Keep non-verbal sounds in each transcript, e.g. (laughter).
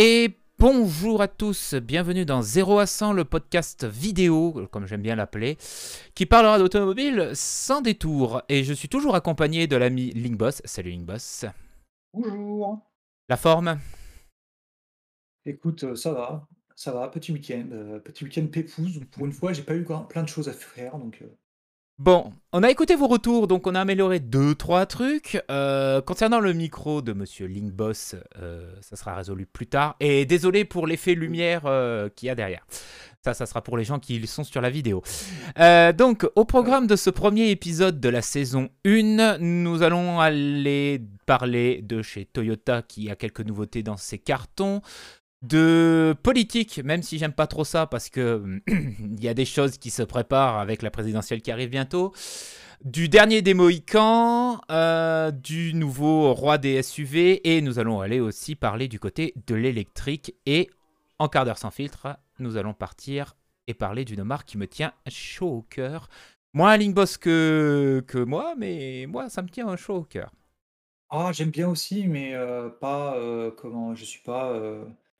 Et bonjour à tous, bienvenue dans 0 à 100, le podcast vidéo, comme j'aime bien l'appeler, qui parlera d'automobile sans détour. Et je suis toujours accompagné de l'ami Linkboss. Salut Linkboss. Bonjour. La forme? Écoute, euh, ça va, ça va, petit week-end, euh, petit week-end pépouze. Pour une fois, j'ai pas eu plein de choses à faire, donc euh, Bon, on a écouté vos retours, donc on a amélioré deux, trois trucs. Euh, concernant le micro de Monsieur Linkboss, euh, ça sera résolu plus tard. Et désolé pour l'effet lumière euh, qu'il y a derrière. Ça, ça sera pour les gens qui sont sur la vidéo. Donc, au programme de ce premier épisode de la saison 1, nous allons aller parler de chez Toyota qui a quelques nouveautés dans ses cartons de politique, même si j'aime pas trop ça parce que (clears throat) il y a des choses qui se préparent avec la présidentielle qui arrive bientôt. Du dernier des Mohicans, euh, du nouveau roi des SUV, et nous allons aller aussi parler du côté de l'électrique. Et en quart d'heure sans filtre, nous allons partir et parler d'une marque qui me tient chaud au cœur. Moins Linkboss que, que moi, mais moi, ça me tient chaud au cœur. ah, j'aime bien aussi, mais euh, pas euh, comment, je suis pas,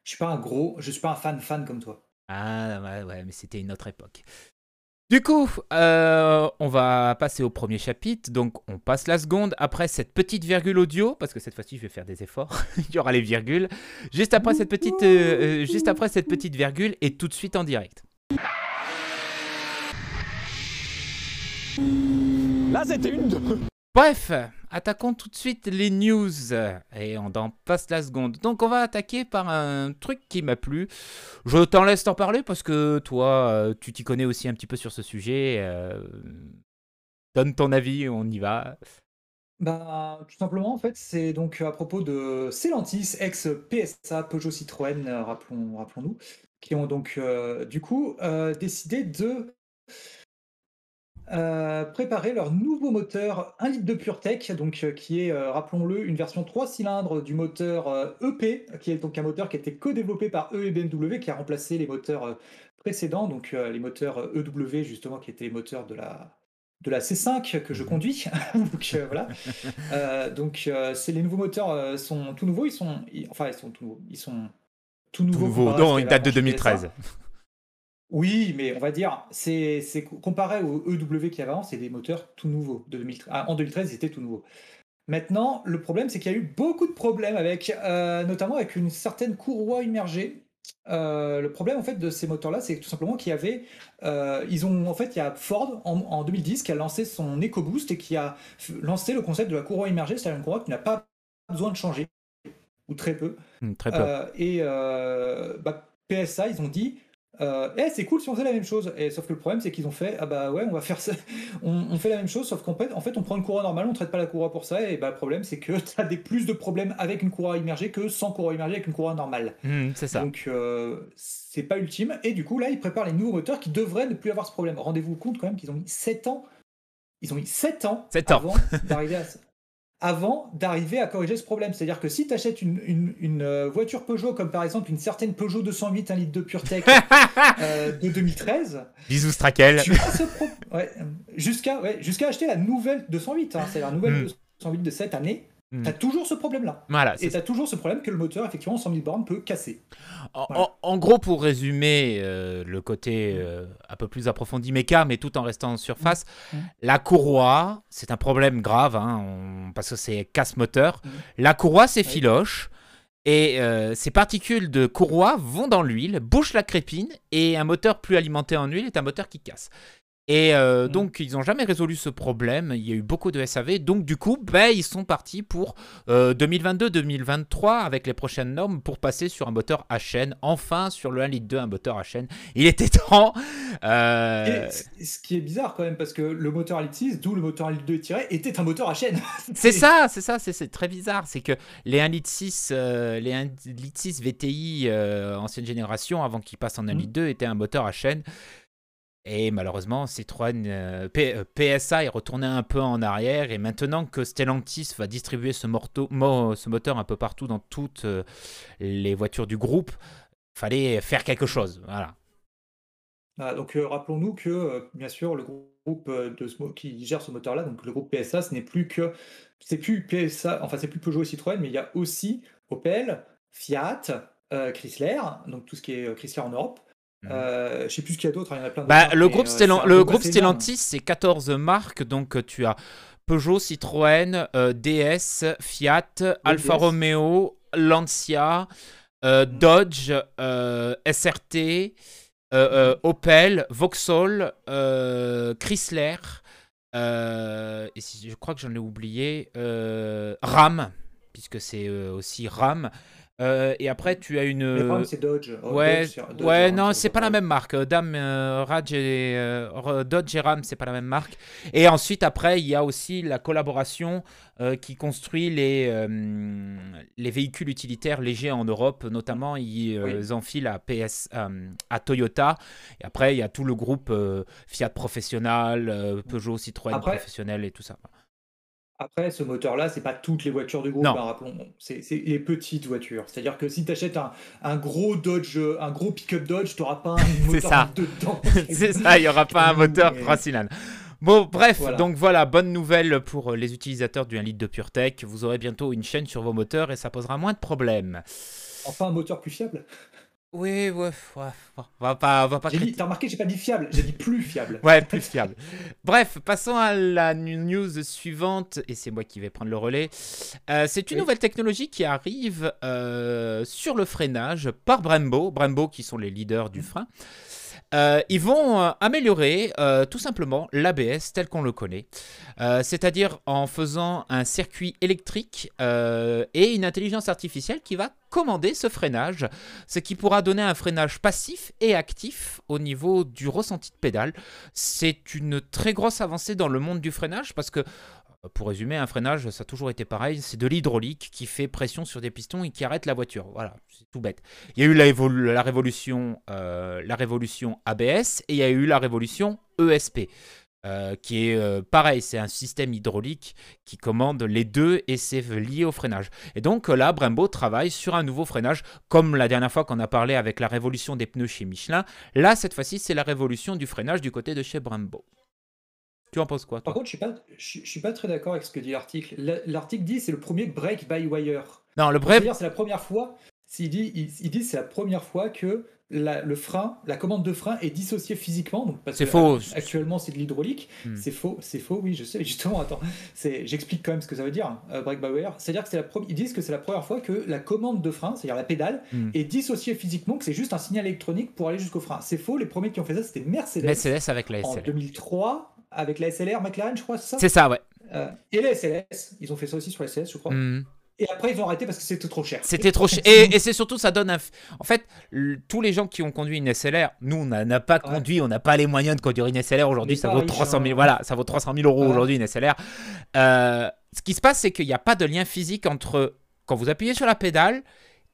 je suis pas un gros, je suis pas un fan fan comme toi. Ah ouais, ouais, mais c'était une autre époque. Du coup, euh, on va passer au premier chapitre. Donc, on passe la seconde après cette petite virgule audio, parce que cette fois-ci, je vais faire des efforts. (laughs) Il y aura les virgules. Juste après cette petite, euh, euh, juste après cette petite virgule, et tout de suite en direct. Là, c'était une deux. Bref, attaquons tout de suite les news et on en passe la seconde. Donc on va attaquer par un truc qui m'a plu. Je t'en laisse t'en parler parce que toi, euh, tu t'y connais aussi un petit peu sur ce sujet. euh, Donne ton avis, on y va. Bah, tout simplement, en fait, c'est donc à propos de Stellantis, ex-PSA, Peugeot Citroën, euh, rappelons, rappelons-nous, qui ont donc du coup décidé de euh, préparer leur nouveau moteur 1 litre de PureTech, donc euh, qui est, euh, rappelons-le, une version 3 cylindres du moteur EP, qui est donc un moteur qui a été co-développé par eux et BMW, qui a remplacé les moteurs précédents, donc les moteurs EW justement, qui étaient les moteurs de la de la C5 que je conduis. (laughs) donc euh, voilà. (laughs) Euh, donc euh, c'est les nouveaux moteurs sont tout nouveaux, ils sont ils- enfin ils sont tout nouveaux, ils sont tout Tout nouveaux. nouveau. comparé à ce Non, qu'il il y avait date de avant chez PSA. 2013. Oui, mais on va dire, c'est c'est co- comparé au EW qu'il y avait avant, c'est des moteurs tout nouveaux. De 2013. Ah, en 2013, ils étaient tout nouveaux. Maintenant, le problème, c'est qu'il y a eu beaucoup de problèmes avec, euh, notamment avec une certaine courroie immergée. Euh, le problème en fait de ces moteurs-là, c'est tout simplement qu'il y avait, euh, ils ont en fait, il y a Ford en, en 2010 qui a lancé son EcoBoost et qui a lancé le concept de la courroie immergée, c'est-à-dire une courroie qui n'a pas besoin de changer ou très peu. Hmm, Très peu. Et bah, PSA, ils ont dit euh, Eh, c'est cool si on faisait la même chose. Et sauf que le problème, c'est qu'ils ont fait Ah bah ouais, on va faire ça. (laughs) On, on fait la même chose, sauf qu'en fait, en fait, on prend une courroie normale, on traite pas la courroie pour ça. Et bah, le problème, c'est que (laughs) tu as des plus de problèmes avec une courroie immergée que sans courroie immergée avec une courroie normale. Hmm, c'est ça. Donc, euh, c'est pas ultime. Et du coup, là, ils préparent les nouveaux moteurs qui devraient ne plus avoir ce problème. Rendez-vous compte quand même qu'ils ont mis 7 ans. Ils ont mis 7 ans, Sept ans. avant d'arriver à ça avant d'arriver à corriger ce problème. C'est-à-dire que si tu achètes une, une- une, euh, voiture Peugeot, comme par exemple une certaine Peugeot 208, un litre de PureTech (laughs) euh, de 2013, Bisous Strakel. Ouais, euh, jusqu'à ouais, acheter la nouvelle 208, hein, c'est la nouvelle Mm. 208 de cette année, Mm. tu as toujours ce problème-là. Voilà, Et c'est tu as toujours ce problème que le moteur, effectivement, 100 000 bornes, peut casser. En, Voilà. en- en gros, pour résumer euh, le côté euh, un peu plus approfondi méca, mais tout en restant en surface, Mm. la courroie, c'est un problème grave, hein, on- parce que c'est casse-moteur. Mm. La courroie, c'est Oui. filoche. Et euh, ces particules de courroie vont dans l'huile, bouchent la crépine, et un moteur plus alimenté en huile est un moteur qui casse. Et euh, Mm. donc, ils n'ont jamais résolu ce problème. Il y a eu beaucoup de SAV. Donc, du coup, ben, ils sont partis pour euh, 2022-2023 avec les prochaines normes pour passer sur un moteur à chaîne. Enfin, sur le 1 litre 2, un moteur à chaîne. Il était temps. Euh, Et ce qui est bizarre quand même, parce que le moteur à litre 6, d'où le moteur à litre 2 tiré, était un moteur à chaîne. (laughs) c'est ça, c'est ça, c'est- très bizarre. C'est que les 1 litre 6, euh, les 1 litre 6 VTI euh, ancienne génération, avant qu'ils passent en 1 Mm. litre 2, étaient un moteur à chaîne. Et malheureusement, Citroën euh, P- euh, PSA est retourné un peu en arrière. Et maintenant que Stellantis va distribuer ce, moteur un peu partout dans toutes euh, les voitures du groupe, fallait faire quelque chose. Voilà. Voilà, donc rappelons-nous que, bien sûr, le groupe qui gère ce moteur-là, donc le groupe PSA, ce n'est plus que. C'est plus PSA, enfin, c'est plus Peugeot et Citroën, mais il y a aussi Opel, Fiat, Chrysler, donc tout ce qui est Chrysler en Europe. Mhm. Euh, je sais plus ce qu'il y a d'autre, il y en a plein d'autres. Bah, le groupe, euh, Stellan- le. Stellantis, c'est 14 marques. Donc, euh, tu as Peugeot, Citroën, euh, DS, Fiat, Alfa DS. Romeo, Lancia, euh, Mhm. Dodge, euh, SRT, euh, euh, Opel, Vauxhall, euh, Chrysler. euh, et si, je crois que j'en ai oublié. euh, Ram, puisque c'est euh, aussi Ram. Euh, et après, tu as une. C'est Dodge. Oh, Ouais, Dodge, c'est- Dodge, ouais, hein, non, c'est pas la même marque. Euh, Dame, euh, Raj et Re- Dodge et Ram, c'est pas la même marque. Et ensuite, après, il y a aussi la collaboration qui construit les, les véhicules utilitaires légers en Europe. Notamment, ils Oui. enfilent à, PS, à Toyota. Et après, il y a tout le groupe Fiat Professionnel, Peugeot, Citroën Après- Professionnel et tout ça. Après, ce moteur-là, c'est pas toutes les voitures du groupe, hein, rappelons. C'est les petites voitures. C'est-à-dire que si tu achètes un, un gros Dodge, euh, un gros pick-up Dodge, tu n'auras pas un (laughs) moteur ça. dedans. (laughs) c'est ça, il n'y aura pas un moteur Mais- 3 cylindres. Bon, bref, Voilà. donc voilà, bonne nouvelle pour les utilisateurs du 1 litre de PureTech. Vous aurez bientôt une chaîne sur vos moteurs et ça posera moins de problèmes. Enfin, un moteur plus fiable. Oui, ouais, ouais, on va pas, on va pas J'ai dit, t'as remarqué, j'ai pas dit fiable, j'ai dit plus fiable. (laughs) Ouais, plus fiable. Bref, passons à la news suivante, et c'est moi qui vais prendre le relais. Euh, c'est une Oui. nouvelle technologie qui arrive euh, sur le freinage par Brembo. Brembo qui sont les leaders du frein. Euh, ils vont euh, améliorer euh, tout simplement l'ABS tel qu'on le connaît, c'est-à-dire en faisant un circuit électrique et une intelligence artificielle qui va commander ce freinage, ce qui pourra donner un freinage passif et actif au niveau du ressenti de pédale. C'est une très grosse avancée dans le monde du freinage parce que pour résumer, un freinage, ça a toujours été pareil, c'est de l'hydraulique qui fait pression sur des pistons et qui arrête la voiture. Voilà, c'est tout bête. Il y a eu la, évolu- la révolution, euh, ABS et il y a eu la révolution ESP. euh, qui est euh, pareil, c'est un système hydraulique qui commande les deux et c'est lié au freinage. Et donc là, Brembo travaille sur un nouveau freinage, comme la dernière fois qu'on a parlé avec la révolution des pneus chez Michelin. Là, cette fois-ci, c'est la révolution du freinage du côté de chez Brembo. Tu en penses quoi toi Par contre, je suis pas, je, je suis pas très d'accord avec ce que dit l'article. La- L'article dit c'est le premier break by wire. Non, le C'est-à-dire c'est la première fois. S'il dit, il, il dit c'est la première fois que la- le frein, la commande de frein est dissociée physiquement. Donc parce C'est que, faux. Actuellement, c'est de l'hydraulique. Hmm. C'est faux, c'est faux. Oui, je sais. Justement, attends. J'explique quand même ce que ça veut dire. euh, break by wire. C'est-à-dire que c'est la ils disent que c'est la première fois que la commande de frein, c'est-à-dire la pédale, Hmm. est dissociée physiquement. Que c'est juste un signal électronique pour aller jusqu'au frein. C'est faux. Les premiers qui ont fait ça, c'était Mercedes. Mercedes avec la en SLR. 2003 avec la SLR McLaren, je crois, c'est ça C'est ça, ouais. Euh, Et la SLS, ils ont fait ça aussi sur la SLS, je crois. Hmm. Et après, ils ont arrêté parce que c'était trop cher. C'était trop cher. Et, et c'est surtout, ça donne un. f- En fait, tous les gens qui ont conduit une SLR, nous, on n'a pas Ouais. conduit, on n'a pas les moyens de conduire une SLR aujourd'hui. Ça vaut riche, 300 000, hein. voilà, ça vaut 300 000 euros aujourd'hui une SLR. Euh, ce qui se passe, c'est qu'il n'y a pas de lien physique entre quand vous appuyez sur la pédale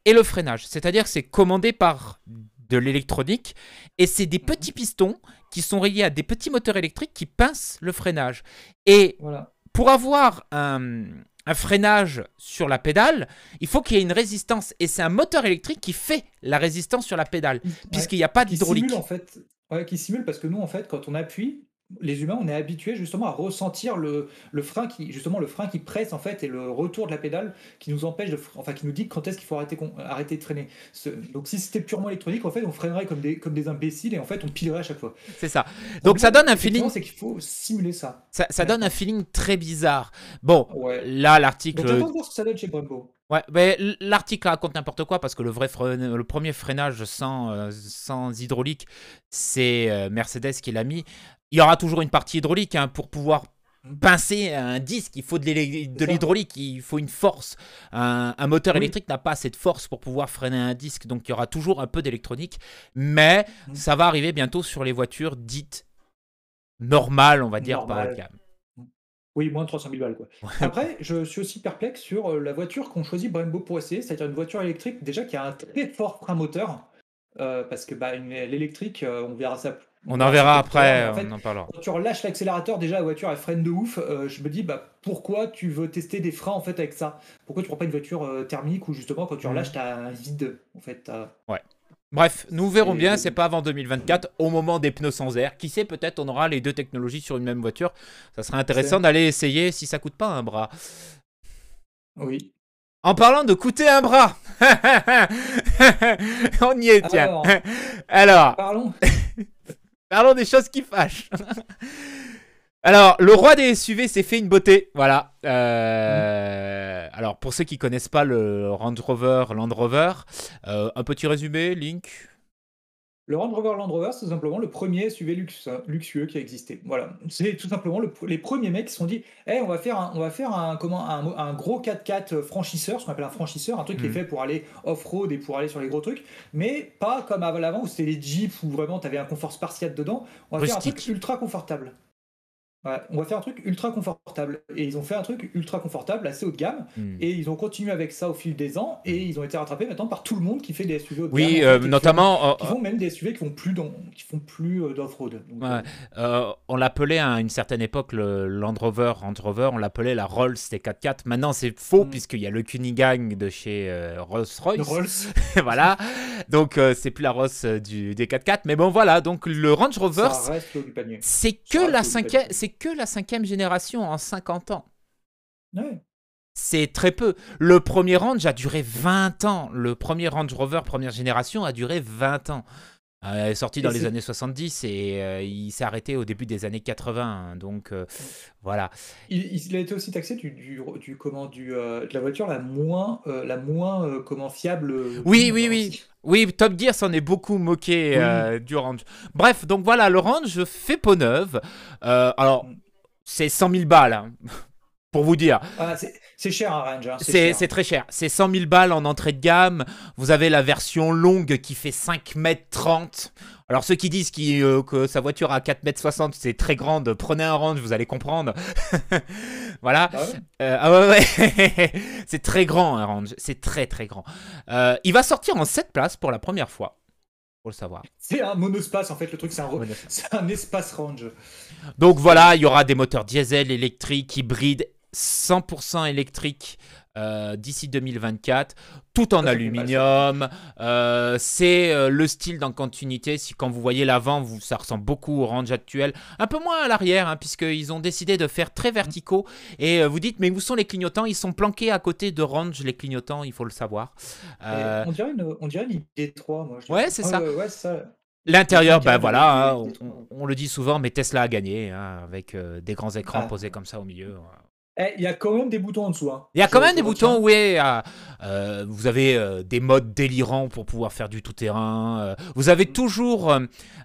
et le freinage. C'est-à-dire que c'est commandé par de l'électronique et c'est des petits pistons qui sont reliés à des petits moteurs électriques qui pincent le freinage. Et Voilà. pour avoir un, un freinage sur la pédale, il faut qu'il y ait une résistance. Et c'est un moteur électrique qui fait la résistance sur la pédale, puisqu'il n'y a pas qui d'hydraulique. simule en fait, ouais, qui simule parce que nous en fait, quand on appuie, les humains, on est habitués justement à ressentir le, le frein qui justement le frein qui presse en fait et le retour de la pédale qui nous empêche de, enfin qui nous dit quand est-ce qu'il faut arrêter, arrêter de freiner. Ce- donc si c'était purement électronique, en fait, on freinerait comme des comme des imbéciles et en fait on pilerait à chaque fois. C'est ça. Donc ça donne un feeling, c'est qu'il faut simuler ça. ça, ça donne un feeling très bizarre. Bon, Ouais. là l'article. Donc j'attends de voir ce que ça donne chez Brembo. Ouais, mais l'article raconte n'importe quoi parce que le vrai frein- le premier freinage sans, euh, sans hydraulique, c'est euh, Mercedes qui l'a mis. Il y aura toujours une partie hydraulique hein, pour pouvoir Mhm. pincer un disque. Il faut de l'hydraulique, il faut une force. Un, un moteur Oui. électrique n'a pas assez de force pour pouvoir freiner un disque, donc il y aura toujours un peu d'électronique. Mais Mhm. ça va arriver bientôt sur les voitures dites normales, on va dire, Normales. de gamme. Oui, moins de 300 000 balles. Quoi. Après, je suis aussi perplexe sur euh, la voiture qu'on choisit Brembo pour essayer, c'est-à-dire une voiture électrique déjà qui a un très fort frein moteur. euh, parce que bah, l'électrique, euh, on verra ça. On en verra après, en fait, on en parlera. quand tu relâches l'accélérateur, déjà la voiture elle freine de ouf. euh, je me dis bah pourquoi tu veux tester des freins en fait avec ça? Pourquoi tu prends pas une voiture euh, thermique où justement quand tu Mhm. relâches t'as un vide en fait. t'as- Bref, nous verrons bien, c'est pas avant 2024, au moment des pneus sans air. Qui sait, peut-être on aura les deux technologies sur une même voiture. Ça serait intéressant d'aller essayer si ça coûte pas un bras. Oui. En parlant de coûter un bras. (laughs) On y est, tiens. Alors, (laughs) Alors, parlons. Parlons des choses qui fâchent. (laughs) Alors, le roi des SUV s'est fait une beauté. Voilà. Euh, Alors, pour ceux qui connaissent pas le Range Rover, Land Rover, euh, un petit résumé, Link? Le Range Rover Land Rover, c'est tout simplement le premier SUV luxe- luxueux qui a existé. Voilà, c'est tout simplement le- les premiers mecs qui se sont dit, Eh, on va faire un, on va faire un, comment, un, un gros 4x4 franchisseur, ce qu'on appelle un franchisseur, un truc qui est Mhm. fait pour aller off-road et pour aller sur les gros trucs, mais pas comme à l'avant où c'était les Jeeps où vraiment tu avais un confort spartiate dedans. On va faire un truc ultra confortable. Ouais, on va faire un truc ultra confortable. Et ils ont fait un truc ultra confortable, assez haut de gamme. Hmm. Et ils ont continué avec ça au fil des ans. Et ils ont été rattrapés maintenant par tout le monde qui fait des SUV haut de gamme. Oui, euh, qui notamment, euh, qui font même des SUV qui font plus dans, qui font plus euh, d'off-road. Ouais. euh, on l'appelait à une certaine époque le Land Rover, Range Rover, on l'appelait la Rolls T44. Maintenant c'est faux Mm. puisqu'il y a le Cunningham de chez Rolls-Royce. Rolls. (laughs) voilà. Donc c'est plus la Rolls du des 4x4. Mais bon voilà, donc le Range Rover, c'est que la cinquième, c'est que la cinquième génération en 50 ans. Ouais. C'est très peu. Le premier Range a duré 20 ans. Le premier Range Rover première génération a duré 20 ans. Euh, il est sorti Et dans les années 70 et euh, il s'est arrêté au début des années 80. Donc euh, voilà. Il, il a été aussi taxé du, du, du comment du euh, de la voiture la moins la moins comment fiable. Oui, oui, oui. Oui, Top Gear s'en est beaucoup moqué Oui. du Range. Bref, donc voilà, le Range fait peau neuve. Alors, Mm. c'est 100 000 balles, hein, pour vous dire. Ah, c'est cher un range. hein, C'est très cher. C'est 100 000 balles en entrée de gamme. Vous avez la version longue qui fait 5 mètres 30. Alors ceux qui disent euh, que sa voiture a 4 mètres 60, c'est très grande, prenez un range, vous allez comprendre. (laughs) voilà. Ah ouais? Euh, ah ouais, ouais. (laughs) c'est très grand un range, c'est très très grand. Euh, il va sortir en 7 places pour la première fois. Faut le savoir. C'est un monospace en fait le truc c'est un un espace range. Donc voilà, il y aura des moteurs diesel, électriques, hybrides, 100% électriques euh, d'ici 2024, tout en aluminium. Euh, c'est euh, le style dans continuité. Si quand vous voyez l'avant, vous, ça ressemble beaucoup au range actuel. Un peu moins à l'arrière, hein, puisqu'ils ont décidé de faire très verticaux. Et vous dites, mais où sont les clignotants? Ils sont planqués à côté de range, les clignotants, il faut le savoir. On dirait une on dirait une ID3 moi. je Ouais, c'est ça. Ouais. L'intérieur, ben voilà, hein, on, on le dit souvent, mais Tesla a gagné hein, avec des grands écrans Ah. posés comme ça au milieu. Eh, il y a quand même des boutons en dessous. hein. Il y a quand même des boutons, oui. euh, euh, vous avez euh, des modes délirants pour pouvoir faire du tout-terrain. euh, vous avez toujours euh,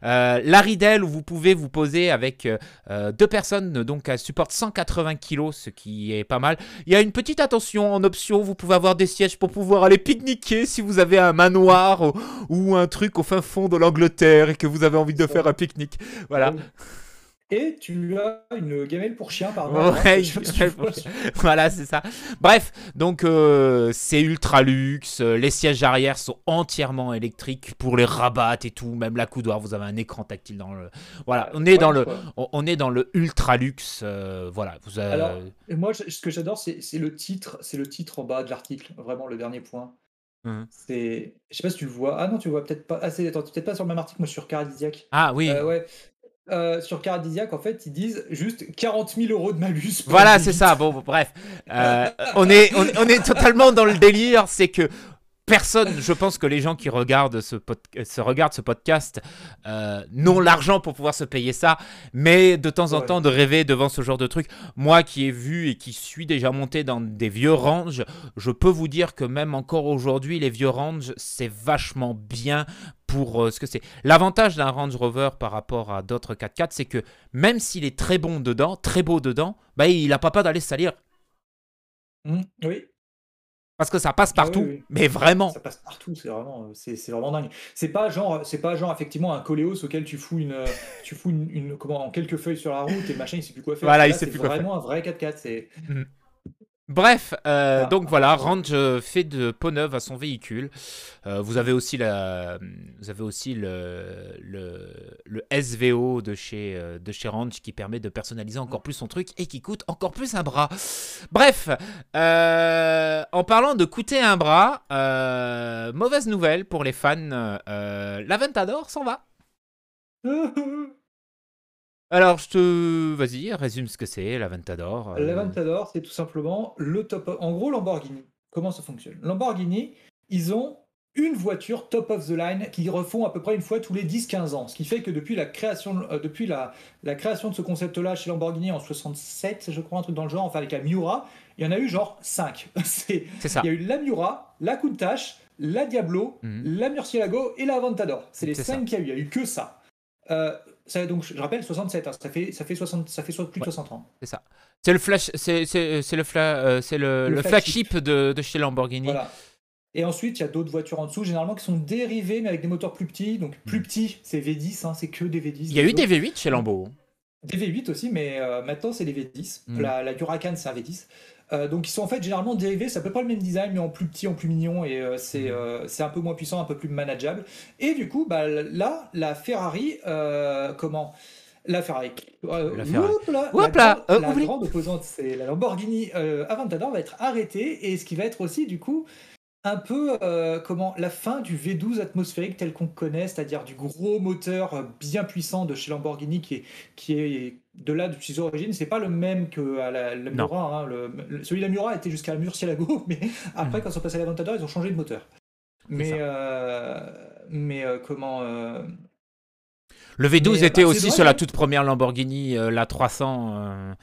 euh, la ridelle où vous pouvez vous poser avec deux personnes, donc elle supporte 180 kg, ce qui est pas mal. Il y a une petite attention en option, vous pouvez avoir des sièges pour pouvoir aller pique-niquer si vous avez un manoir ou, ou un truc au fin fond de l'Angleterre et que vous avez envie de faire un pique-nique. Voilà. Et tu as une gamelle pour chien par Ouais, Je vois. pour (laughs) voilà, c'est ça. Bref, donc euh, c'est ultra luxe. euh, Les sièges arrière sont entièrement électriques pour les rabattes et tout. Même la coudoir, vous avez un écran tactile dans le. Voilà, on est Ouais, dans le, on, on est dans le ultra luxe. euh, voilà, vous avez- Alors, moi, je- ce que j'adore, c'est le titre, c'est le titre en bas de l'article, vraiment le dernier point. Mhm. C'est, je sais pas si tu le vois. Ah non, tu le vois peut-être pas. Ah, c'est attends, peut-être pas sur le même article, moi sur Caradisiac. Ah oui. Euh, ouais. Euh, sur Caradisiac, en fait, ils disent juste 40 000 euros de malus. Voilà, c'est ça. Bon, bref, Euh, on est, on, on est totalement dans le délire. C'est que personne, je pense que les gens qui regardent ce, se regardent ce podcast euh, n'ont l'argent pour pouvoir se payer ça, mais de temps en Ouais. temps de rêver devant ce genre de truc. Moi qui ai vu et qui suis déjà monté dans des vieux ranges, je peux vous dire que même encore aujourd'hui, les vieux ranges, c'est vachement bien pour euh, ce que c'est. L'avantage d'un Range Rover par rapport à d'autres 4x4, c'est que même s'il est très bon dedans, très beau dedans, bah, il a pas peur d'aller salir. Hum, oui, Parce que ça passe Ah oui, partout, oui. mais vraiment. ça passe partout. C'est vraiment, euh, c'est c'est vraiment dingue. C'est pas genre, c'est pas genre effectivement un coléos auquel tu fous une, euh, tu fous une, une- comment, en quelques feuilles sur la route et machin il sait plus quoi faire. Voilà, il sait c'est plus quoi Vraiment un vrai 4x4. C'est Bref, euh, Ah, donc voilà. Range fait de peau neuve à son véhicule. Euh, vous avez aussi, la, vous avez aussi le, le, le SVO de chez, euh, de chez Range qui permet de personnaliser encore plus son truc et qui coûte encore plus un bras. Bref, euh, en parlant de coûter un bras, mauvaise nouvelle pour les fans, l'Aventador s'en va. (laughs) Alors, je te... Vas-y, résume ce que c'est, l'Aventador. euh, L'Aventador, c'est tout simplement le top. En gros, Lamborghini. comment ça fonctionne? Lamborghini, ils ont une voiture top of the line qui refont à peu près une fois tous les 10-15 ans. Ce qui fait que depuis la création, euh, depuis la, la, création de ce concept-là chez Lamborghini en 67, je crois, un truc dans le genre, enfin avec la Miura, il y en a eu genre 5. (laughs) C'est ça. Il y a eu la Miura, la Countach, la Diablo, Mhm. la Murcielago et la Aventador. C'est les C'est 5 qu'il y a eu. Il n'y a eu que ça. Euh, ça donc, je rappelle, 67, hein, ça fait, ça fait, 60, ça fait plus de Ouais. 60 ans. C'est ça. C'est le flash, c'est c'est- c'est le, fla- euh, c'est le, Le le flagship. de, de chez Lamborghini. Voilà. Et ensuite, il y a d'autres voitures en dessous, généralement qui sont dérivées, mais avec des moteurs plus petits. Donc, plus petits, c'est V10, hein, c'est que des V10. Il y a eu des des V8 chez Lambo. Des V8 aussi, mais euh, maintenant c'est des V10. Mm. La, la Huracan c'est un V10. Euh, donc ils sont en fait généralement dérivés, c'est à peu près le même design, mais en plus petit, en plus mignon, et euh, c'est Mm. euh, c'est un peu moins puissant, un peu plus manageable. Et du coup, bah, là, la Ferrari, euh, comment? La Ferrari. euh, La Ferrari. oups là, Oups la, euh, la grande opposante, c'est la Lamborghini euh, Aventador va être arrêtée, et ce qui va être aussi du coup un peu euh, comment la fin du V12 atmosphérique tel qu'on connaît, c'est-à-dire du gros moteur bien puissant de chez Lamborghini qui est, qui est de là depuis ses origines. C'est pas le même que à la. Miura. hein, le- le- celui de la Miura était jusqu'à la Murcielago, (laughs) mais après Mhm. quand ils sont passés à l'Aventador, ils ont changé de moteur. Mais euh, mais euh, comment euh, Le V12 Mais, était bah, aussi sur la toute première Lamborghini, la 300.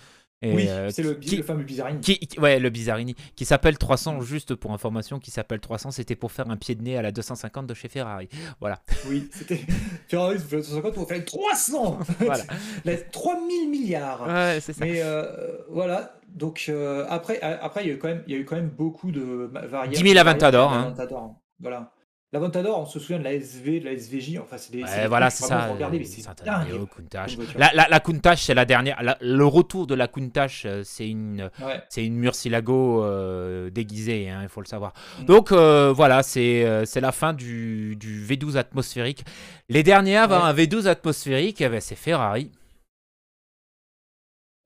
Et, oui, euh, c'est le, qui- le fameux Bizarrini. Qui, qui- ouais, le Bizarrini, qui s'appelle Mm. 300, juste pour information, qui s'appelle 300, c'était pour faire un pied de nez à la 250 de chez Ferrari. Voilà. Oui, c'était (laughs) Ferrari, ça fait 250, on fait 300 Voilà. La- 3000 milliards Ouais, c'est ça. Mais euh, voilà, donc euh, après, après il, y a eu quand même, il y a eu quand même beaucoup de variables. 10 000 Aventador, variables hein. d'Aventador, hein. Voilà. L'Aventador, on se souvient de la SV, de la SVJ, enfin c'est des. Ouais, des voilà, c'est ça. regarder, mais euh, c'est. La, la, la Countach, c'est la dernière. la- le retour de la Countach, euh, c'est une, Ouais. c'est une Murcielago euh, déguisée, hein, il faut le savoir. Mm. Donc euh, voilà, c'est c'est la fin du, du V12 atmosphérique. Les derniers à avoir Ouais. un V12 atmosphérique, eh ben, c'est Ferrari.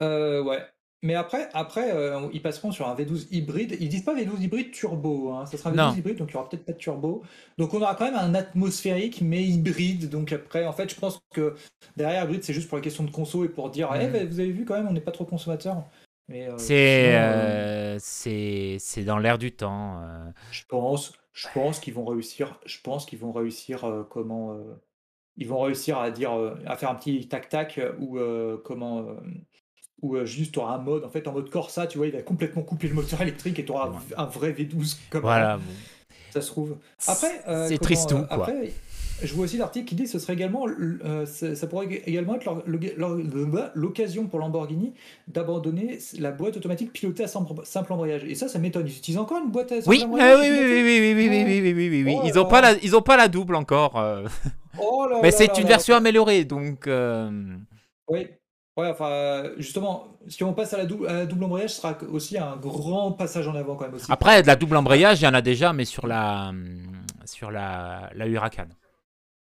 Euh, ouais. Mais après, après euh, ils passeront sur un V12 hybride. Ils disent pas V12 hybride turbo, hein. ça sera un V12 Non. hybride, donc il y aura peut-être pas de turbo. Donc on aura quand même un atmosphérique, mais hybride. Donc après, en fait, je pense que derrière hybride, c'est juste pour la question de conso et pour dire, eh, Mhm. ben, vous avez vu quand même, on n'est pas trop consommateur. Mais euh, C'est sinon, euh, euh, c'est c'est dans l'air du temps. euh. Je pense, je pense qu'ils vont réussir. Je pense qu'ils vont réussir. euh, comment euh, Ils vont réussir à dire, euh, à faire un petit tac tac ou euh, comment euh, ou euh, juste tu auras un mode en fait en mode Corsa, tu vois, il va complètement couper le moteur électrique et tu auras Ouais. un vrai V12 comme Voilà. bon. ça se trouve. Après, euh, c'est comment, tristou, euh, quoi. Après, je vois aussi l'article qui dit que ce serait également, euh, ça, ça pourrait également être l'occasion pour Lamborghini d'abandonner la boîte automatique pilotée à simple, embrayage. Et ça, ça m'étonne. Ils utilisent encore une boîte à simple Oui, embrayage oui, oui, oui, oui, oui, oui, oui, oui, oui, oui, oui, oui. Oh Ils là ont pas là. la, ils ont pas la double encore. Oh là (laughs) Mais c'est une version améliorée, donc. Oui. Ouais, enfin, justement, si on passe à la, dou- à la double embrayage, ce sera aussi un grand passage en avant quand même aussi. Après, de la double embrayage, il y en a déjà, mais sur la, sur la, la Huracan.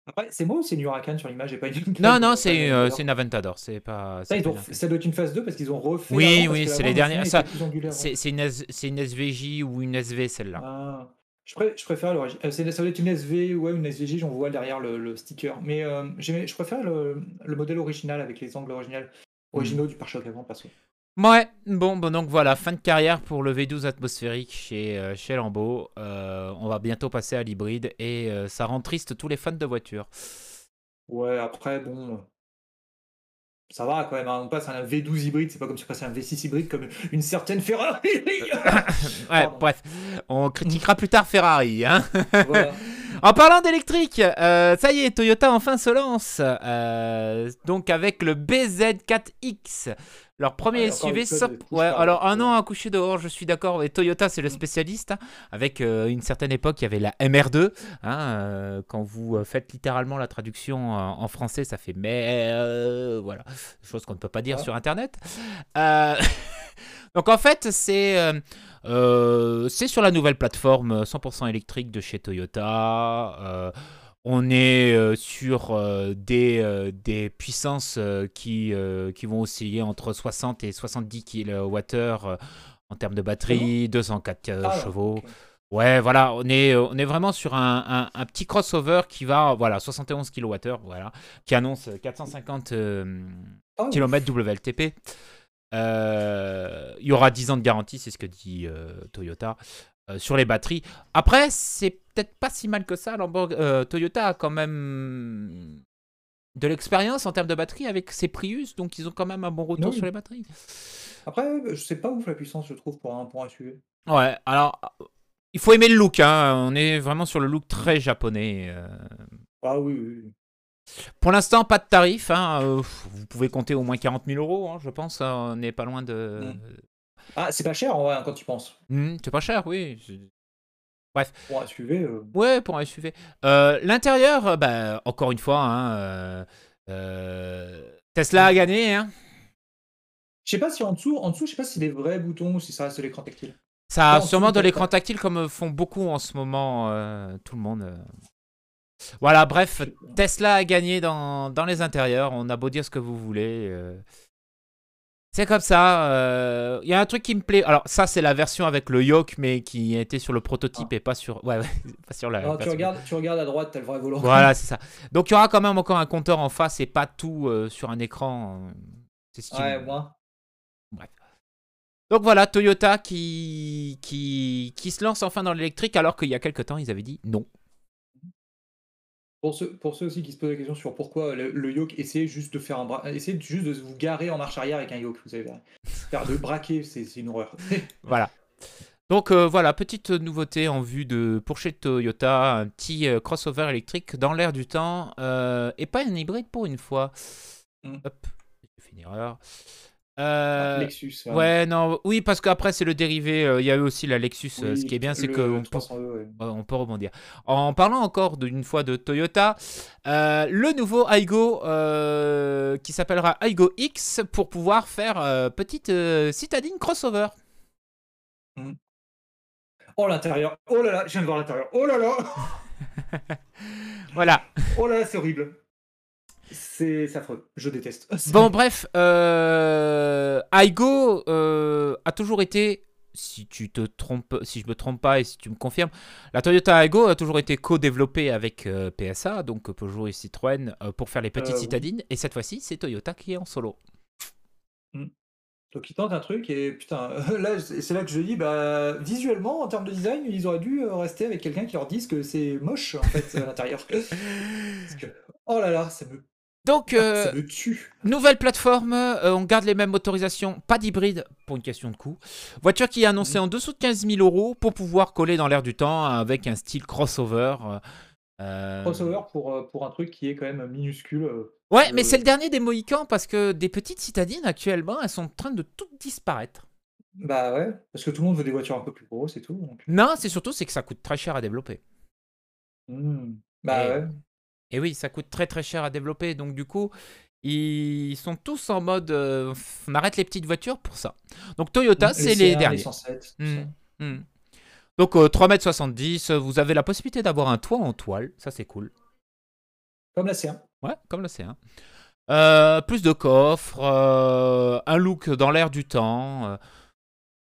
Après, c'est moi ou c'est une Huracan sur l'image pas une Non, non, c'est une- euh, c'est une Aventador. C'est pas. Ça, ils ont- doit être une phase 2 parce qu'ils ont refait. Oui, oui, c'est les dernières-. C'est une, une SVJ ou une SV, celle-là. Ah. Je, pré- je préfère l'origine. euh, Ça doit être une SV ou une SVJ, j'en vois derrière le, le sticker. Mais euh, je préfère le, le modèle original avec les angles original, Hmm. originaux du pare-choc avant, perso. Ouais, bon, bon, donc voilà, fin de carrière pour le V12 atmosphérique chez, euh, chez Lambeau. On va bientôt passer à l'hybride et ça rend triste tous les fans de voitures. Ouais, après, bon. Ça va quand même, hein, on passe à un V12 hybride, c'est pas comme si on passait à un V6 hybride comme une certaine Ferrari. (laughs) Ouais, Pardon. bref, on critiquera plus tard Ferrari. Hein voilà. (laughs) En parlant d'électrique, euh, ça y est, Toyota enfin se lance. euh, donc avec le BZ4X, leur premier SUV. sans- Ouais, alors un an à coucher dehors, je suis d'accord. Et Toyota, c'est le spécialiste. hein, avec euh, une certaine époque, il y avait la MR2. hein, quand vous faites littéralement la traduction en français, ça fait mais. voilà, chose qu'on ne peut pas dire Ouais. sur Internet. (laughs) Donc en fait, c'est euh, euh, c'est sur la nouvelle plateforme 100% électrique de chez Toyota. Euh, on est euh, sur euh, des, euh, des puissances euh, qui, euh, qui vont osciller entre 60 et 70 kWh euh, en termes de batterie, 204 euh, Ah, chevaux. Ouais, voilà, on est, on est vraiment sur un, un- un petit crossover qui va, voilà, 71 kWh, voilà, qui annonce 450 euh, Ah, km WLTP. Euh, il y aura 10 ans de garantie, c'est ce que dit euh, Toyota. euh, sur les batteries. Après, c'est peut-être pas si mal que ça. Euh, Toyota a quand même de l'expérience en termes de batterie avec ses Prius, donc ils ont quand même un bon retour Oui. sur les batteries. Après, je sais pas ouf la puissance, je trouve, pour un, pour un SUV. Ouais, alors il faut aimer le look. Hein. On est vraiment sur le look très japonais. euh. Ah oui, oui, oui. Pour l'instant, pas de tarif. hein. Euh, vous pouvez compter au moins 40 000 euros, hein, je pense. On n'est pas loin de. Ah, c'est pas cher en vrai, hein, quand tu penses. Hmm, c'est pas cher, oui. Pour un SUV. euh, Ouais, pour un SUV. Euh, L'intérieur, bah, encore une fois, hein, Tesla a gagné. Hein. Je sais pas si en dessous, en dessous, je sais pas si des vrais boutons ou si ça reste l'écran tactile. Ça a Non, sûrement de l'écran tactile comme font beaucoup en ce moment tout le monde. Voilà, bref. Tesla a gagné dans, dans les intérieurs. On a beau dire ce que vous voulez. euh. C'est comme ça. euh, Il y a un truc qui me plaît. Alors, ça, c'est la version avec le yoke, mais qui était sur le prototype et pas sur. Ouais, ouais, (laughs) pas sur la. Alors, tu, regardes, tu regardes à droite, t'as le vrai volant. Voilà, (laughs) c'est ça. Donc, il y aura quand même encore un compteur en face et pas tout euh, sur un écran. C'est stylé. Ouais, moi. Donc voilà, Toyota qui, qui, qui se lance enfin dans l'électrique alors qu'il y a quelques temps, ils avaient dit non. Pour ceux, pour ceux aussi qui se posent la question sur pourquoi le, le yoke, essayez juste de faire un bra... essayez juste de vous garer en marche arrière avec un yoke, vous voir. Faire de braquer, c'est c'est une horreur. (laughs) Voilà. Donc euh, voilà, petite nouveauté en vue de pour chez Toyota, un petit euh, crossover électrique dans l'air du temps euh, et pas un hybride pour une fois. Mm. Hop, j'ai fait une erreur. Euh, Lexus. hein. ouais, non, oui, parce qu'après c'est le dérivé. euh, Il y a eu aussi la Lexus. euh, ce qui est bien, c'est qu'on peut 300e, ouais. Ouais, on peut rebondir. En parlant encore d'une fois de Toyota, le nouveau euh, qui s'appellera Aygo X pour pouvoir faire petite citadine crossover. Oh l'intérieur. Oh là là, je viens de voir l'intérieur. Oh là là. (laughs) Voilà. Oh là là, c'est horrible. C'est affreux. Je déteste. (laughs) Bon, bref, euh, Aygo euh, a toujours été, si tu te trompes, si je me trompe pas et si tu me confirmes, la Toyota Aygo a toujours été co-développée avec euh, PSA, donc Peugeot et Citroën, euh, pour faire les petites oui. citadines. Et cette fois-ci, c'est Toyota qui est en solo. Donc ils tentent un truc et putain, (laughs) là c'est là que je dis, bah visuellement en termes de design, ils auraient dû euh, rester avec quelqu'un qui leur dise que c'est moche en fait à l'intérieur. (laughs) Oh là là, ça me, Donc, euh, ça me tue. Nouvelle plateforme, euh, on garde les mêmes motorisations, pas d'hybride pour une question de coût. Voiture qui est annoncée en dessous de 15 000 euros pour pouvoir coller dans l'air du temps avec un style crossover. euh, euh, Crossover pour, euh, pour un truc qui est quand même minuscule. euh. Ouais, mais Euh, c'est le dernier des Mohicans parce que des petites citadines actuellement, elles sont en train de toutes disparaître. Bah ouais, parce que tout le monde veut des voitures un peu plus grosses et tout. donc. Non, c'est surtout c'est que ça coûte très cher à développer. Hmm. Bah Et- ouais. Et oui, ça coûte très très cher à développer. Donc du coup, ils sont tous en mode euh, on arrête les petites voitures pour ça. Donc Toyota, c'est les C1, derniers. 107, tout ça. Hmm. Donc euh, 3m70, euh, vous avez la possibilité d'avoir un toit en toile, ça c'est cool. Comme la C1. Ouais, comme le C1. Euh, plus de coffres, euh, un look dans l'air du temps.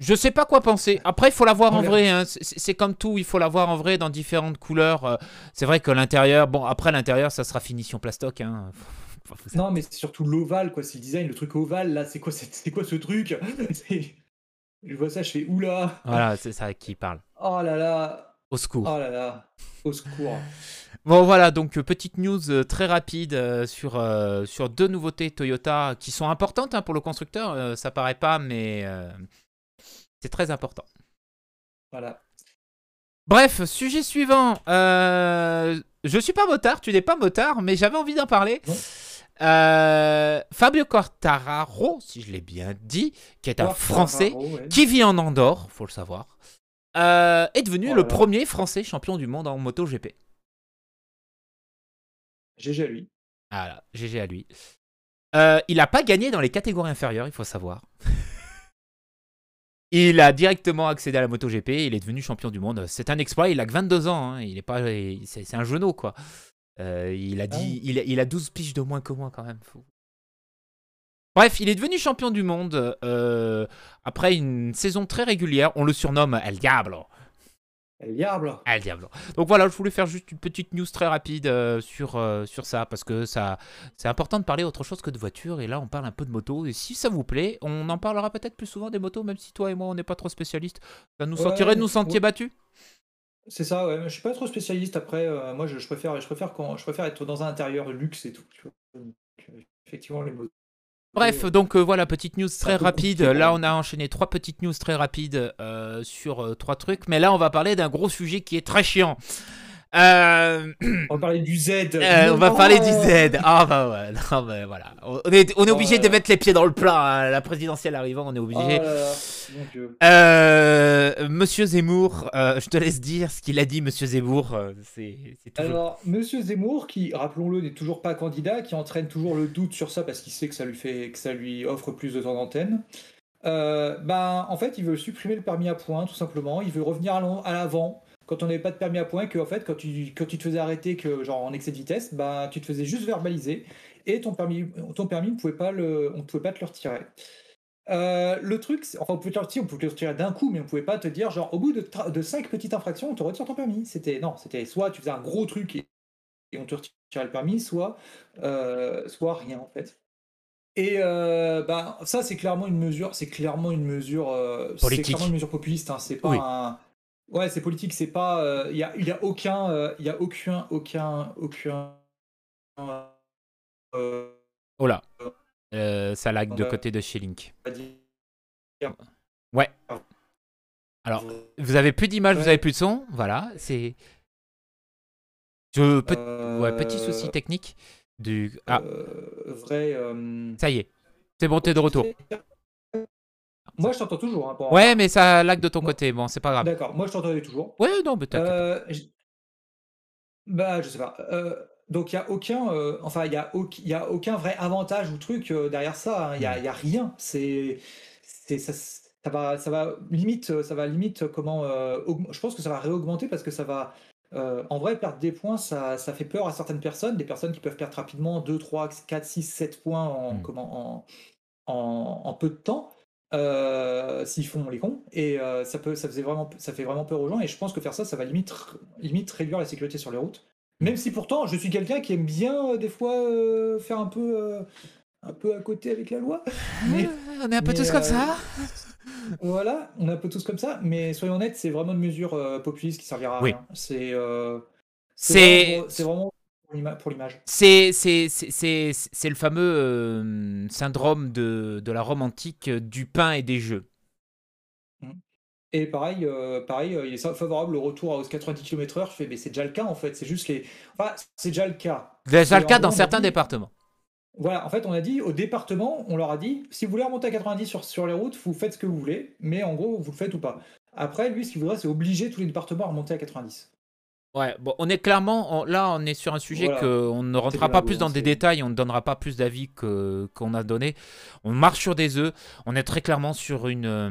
Je sais pas quoi penser. Après, il faut la voir en vrai. hein. C'est comme tout, il faut la voir en vrai dans différentes couleurs. euh. C'est vrai que l'intérieur, bon, après l'intérieur, ça sera finition plastoc. Hein. (laughs) Non, mais c'est surtout l'ovale, quoi. C'est le design, le truc ovale, là. C'est quoi, c'est quoi ce truc? (laughs) Je vois ça, je fais oula. Voilà, c'est ça qui parle. Oh là là. Au secours. Oh là là. Au secours. Bon voilà, donc euh, petite news euh, très rapide euh, sur, euh, sur deux nouveautés Toyota qui sont importantes hein, pour le constructeur. ça paraît pas, mais c'est très important. Voilà. Bref, sujet suivant. Euh, je suis pas motard, tu n'es pas motard, mais j'avais envie d'en parler. Euh, Fabio Quartararo, si je l'ai bien dit, qui est un Français ouais. qui vit en Andorre, faut le savoir, euh, est devenu le premier Français champion du monde en MotoGP. GG à lui. Voilà, GG à lui. Euh, il n'a pas gagné dans les catégories inférieures, il faut savoir. Il a directement accédé à la MotoGP, il est devenu champion du monde. C'est un exploit, il a que 22 ans, hein, il est pas, c'est un genou quoi. Euh, il, a dit, il, a, il a 12 piges de moins que moi quand même. Bref, il est devenu champion du monde euh, après une saison très régulière. On le surnomme El Diablo. El Diablo. Le diable. Donc voilà, je voulais faire juste une petite news très rapide euh, sur, euh, sur ça, parce que ça, c'est important de parler autre chose que de voiture, et là on parle un peu de moto, et si ça vous plaît, on en parlera peut-être plus souvent des motos, même si toi et moi on n'est pas trop spécialistes. Ça nous Ouais, sortirait de nous ouais. sentiers battus? C'est ça, ouais. Je suis pas trop spécialiste. Après, euh, moi, je, je préfère, je préfère quand, je préfère être dans un intérieur luxe et tout. tu vois. Donc, effectivement, les motos. Bref, donc euh, voilà, petite news très peu rapide. Là, on a enchaîné trois petites news très rapides euh, sur euh, trois trucs, mais là, on va parler d'un gros sujet qui est très chiant. Euh, (clears throat) On va parler du Z. Euh, on va parler du Z. Ah bah ouais, (laughs) non mais voilà. On est, on est Oh obligé là de mettre les pieds dans le plat. hein. La présidentielle arrivant, on est Oh obligé. là là, mon Dieu. Euh, Monsieur Zemmour, je te laisse dire ce qu'il a dit, Monsieur Zemmour. c'est c'est toujours. Alors, Monsieur Zemmour, qui, rappelons-le, n'est toujours pas candidat, qui entraîne toujours le doute sur ça parce qu'il sait que ça lui fait, que ça lui offre plus de temps d'antenne. Ben, en fait, il veut supprimer le permis à points, tout simplement. Il veut revenir à l'avant quand on n'avait pas de permis à points, que en fait, quand tu, quand tu te faisais arrêter, que genre en excès de vitesse, ben, tu te faisais juste verbaliser et ton permis, ton permis, on pouvait pas le, on pouvait pas te le retirer. Euh, le truc, enfin, on pouvait te le retirer, on pouvait te le retirer d'un coup, mais on pouvait pas te dire, genre, au bout de, de 5 petites infractions, on te retire ton permis. C'était, non, c'était soit tu faisais un gros truc et, et on te retirait le permis, soit, euh, soit rien, en fait. Et euh, bah, ça, c'est clairement une mesure, c'est clairement une mesure, c'est clairement une mesure populiste, hein, c'est pas Oui. un. Ouais, c'est politique, c'est pas. euh, Il y, a, il y a aucun. euh, Il y a aucun. Aucun. Aucun. euh, Oh là. Euh, ça lag de côté de chez Link. Ouais. Alors, vous avez plus d'image, vous avez plus de son. Voilà, c'est. Je... pe- Ouais, petit euh, souci technique. Du... Ah, euh, vrai. euh, ça y est. C'est bon, t'es de retour. Moi, je t'entends toujours. hein, Ouais, mais ça lag de ton Moi- côté. Bon, c'est pas grave. D'accord, moi, je t'entendais toujours. Ouais, non. Euh, j- bah, je sais pas. Euh, donc, il n'y a aucun, euh, enfin, il y a, y a aucun vrai avantage ou truc euh, derrière ça. hein. Il n'y a, il y a rien. C'est, c'est, ça, ça va, ça va limite, euh, ça va limite comment. je pense que ça va réaugmenter parce que ça va. euh, en vrai, perdre des points, ça, ça fait peur à certaines personnes, des personnes qui peuvent perdre rapidement 2, 3, 4, 6, 7 points en, Mm. comment, en, en, en peu de temps. Euh, s'ils font les cons et euh, ça peut ça faisait vraiment ça fait vraiment peur aux gens et je pense que faire ça ça va limite limite réduire la sécurité sur les routes même si pourtant je suis quelqu'un qui aime bien euh, des fois euh, faire un peu euh, un peu à côté avec la loi (laughs) mais on est un peu mais, tous comme ça. (laughs) voilà on est un peu tous comme ça mais soyons honnêtes c'est vraiment une mesure euh, populiste qui servira à Oui. rien c'est euh, C'est- vraiment- c'est vraiment pour l'ima- pour l'image C'est c'est- c'est- c'est- c'est le fameux euh, syndrome de, de la Rome antique euh, du pain et des jeux. Et pareil, euh, pareil il est favorable au retour aux 90 km/h. Je fais, mais c'est déjà le cas en fait. C'est juste les. Enfin, c'est déjà le cas. Déjà C'est le cas dans certains dit- départements. Voilà, en fait, on a dit au département, on leur a dit si vous voulez remonter à 90 sur, sur les routes, vous faites ce que vous voulez, mais en gros, vous le faites ou pas. Après, lui, ce qu'il voudrait, c'est obliger tous les départements à remonter à 90. Ouais, bon, on est clairement on- là, on est sur un sujet Voilà. que on ne rentrera pas plus dans des détails, on ne donnera pas plus d'avis que qu'on a donné. On marche sur des œufs. On est très clairement sur une euh,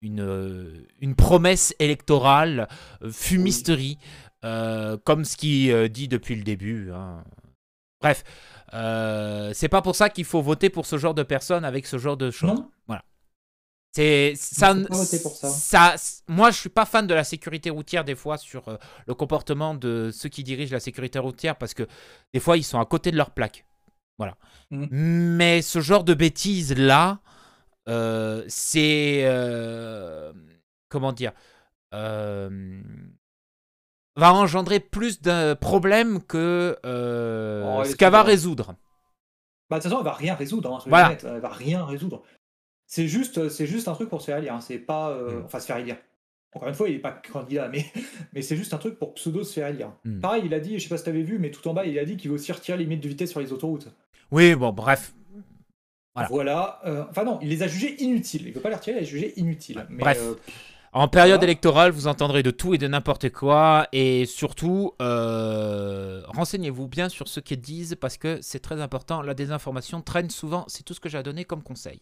une, euh, une promesse électorale, euh, fumisterie, euh, comme ce qui dit depuis le début. hein. Bref, euh, c'est pas pour ça qu'il faut voter pour ce genre de personnes avec ce genre de choses. Non C'est ça, ça. ça- Moi, je suis pas fan de la sécurité routière des fois sur euh, le comportement de ceux qui dirigent la sécurité routière parce que des fois ils sont à côté de leur plaque. Voilà. Mhm. Mais ce genre de bêtises là, euh, c'est euh, comment dire, va engendrer plus de problèmes que Oh, ce qu'elle va résoudre. Bah, de toute façon, elle va rien résoudre. Hein, Voilà. elle va rien résoudre. C'est juste, c'est juste un truc pour se faire élire. hein, C'est pas, euh, Mm. enfin, se faire élire. Encore une fois, il est pas candidat, mais, (laughs) mais c'est juste un truc pour pseudo se faire élire. Mm. Pareil, il a dit, je sais pas si t'avais vu, mais tout en bas, il a dit qu'il veut aussi retirer les limites de vitesse sur les autoroutes. Oui, bon, bref. Voilà. Voilà. euh, enfin non, il les a jugés inutiles. Il veut pas les retirer, il les a jugés inutiles. Mais, Bref. euh, En période Voilà. électorale, vous entendrez de tout et de n'importe quoi. Et surtout, euh, renseignez-vous bien sur ce qu'ils disent parce que c'est très important. La désinformation traîne souvent. C'est tout ce que j'ai à donner comme conseil.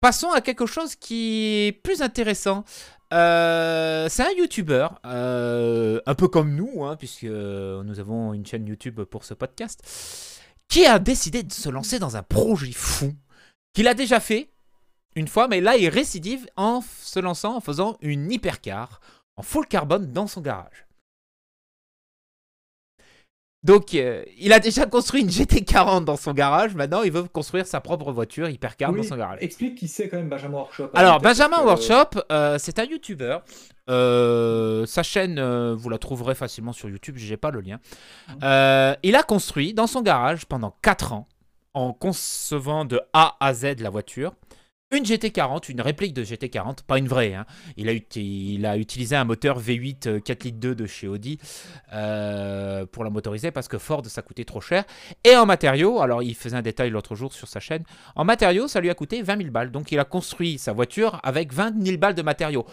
Passons à quelque chose qui est plus intéressant. Euh, c'est un YouTuber, euh, un peu comme nous, hein, puisque nous avons une chaîne YouTube pour ce podcast, qui a décidé de se lancer dans un projet fou qu'il a déjà fait une fois, mais là, il récidive en se lançant en faisant une hypercar en full carbone dans son garage. Donc, euh, il a déjà construit une GT40 dans son garage. Maintenant, il veut construire sa propre voiture hypercar Oui, dans son garage. Explique qui c'est quand même Benjamin Workshop. Alors, Benjamin que- Workshop, euh, c'est un YouTuber. Euh, sa chaîne, euh, vous la trouverez facilement sur YouTube, j'ai pas le lien. Euh, il a construit dans son garage pendant 4 ans, en concevant de A à Z la voiture, une GT40, une réplique de GT40, pas une vraie. hein. Il, a uti- il a utilisé un moteur V8 euh, 4 litres 2 de chez Audi euh, pour la motoriser parce que Ford, ça coûtait trop cher. Et en matériaux, alors il faisait un détail l'autre jour sur sa chaîne, en matériaux, ça lui a coûté 20 000 balles. Donc il a construit sa voiture avec 20 000 balles de matériaux.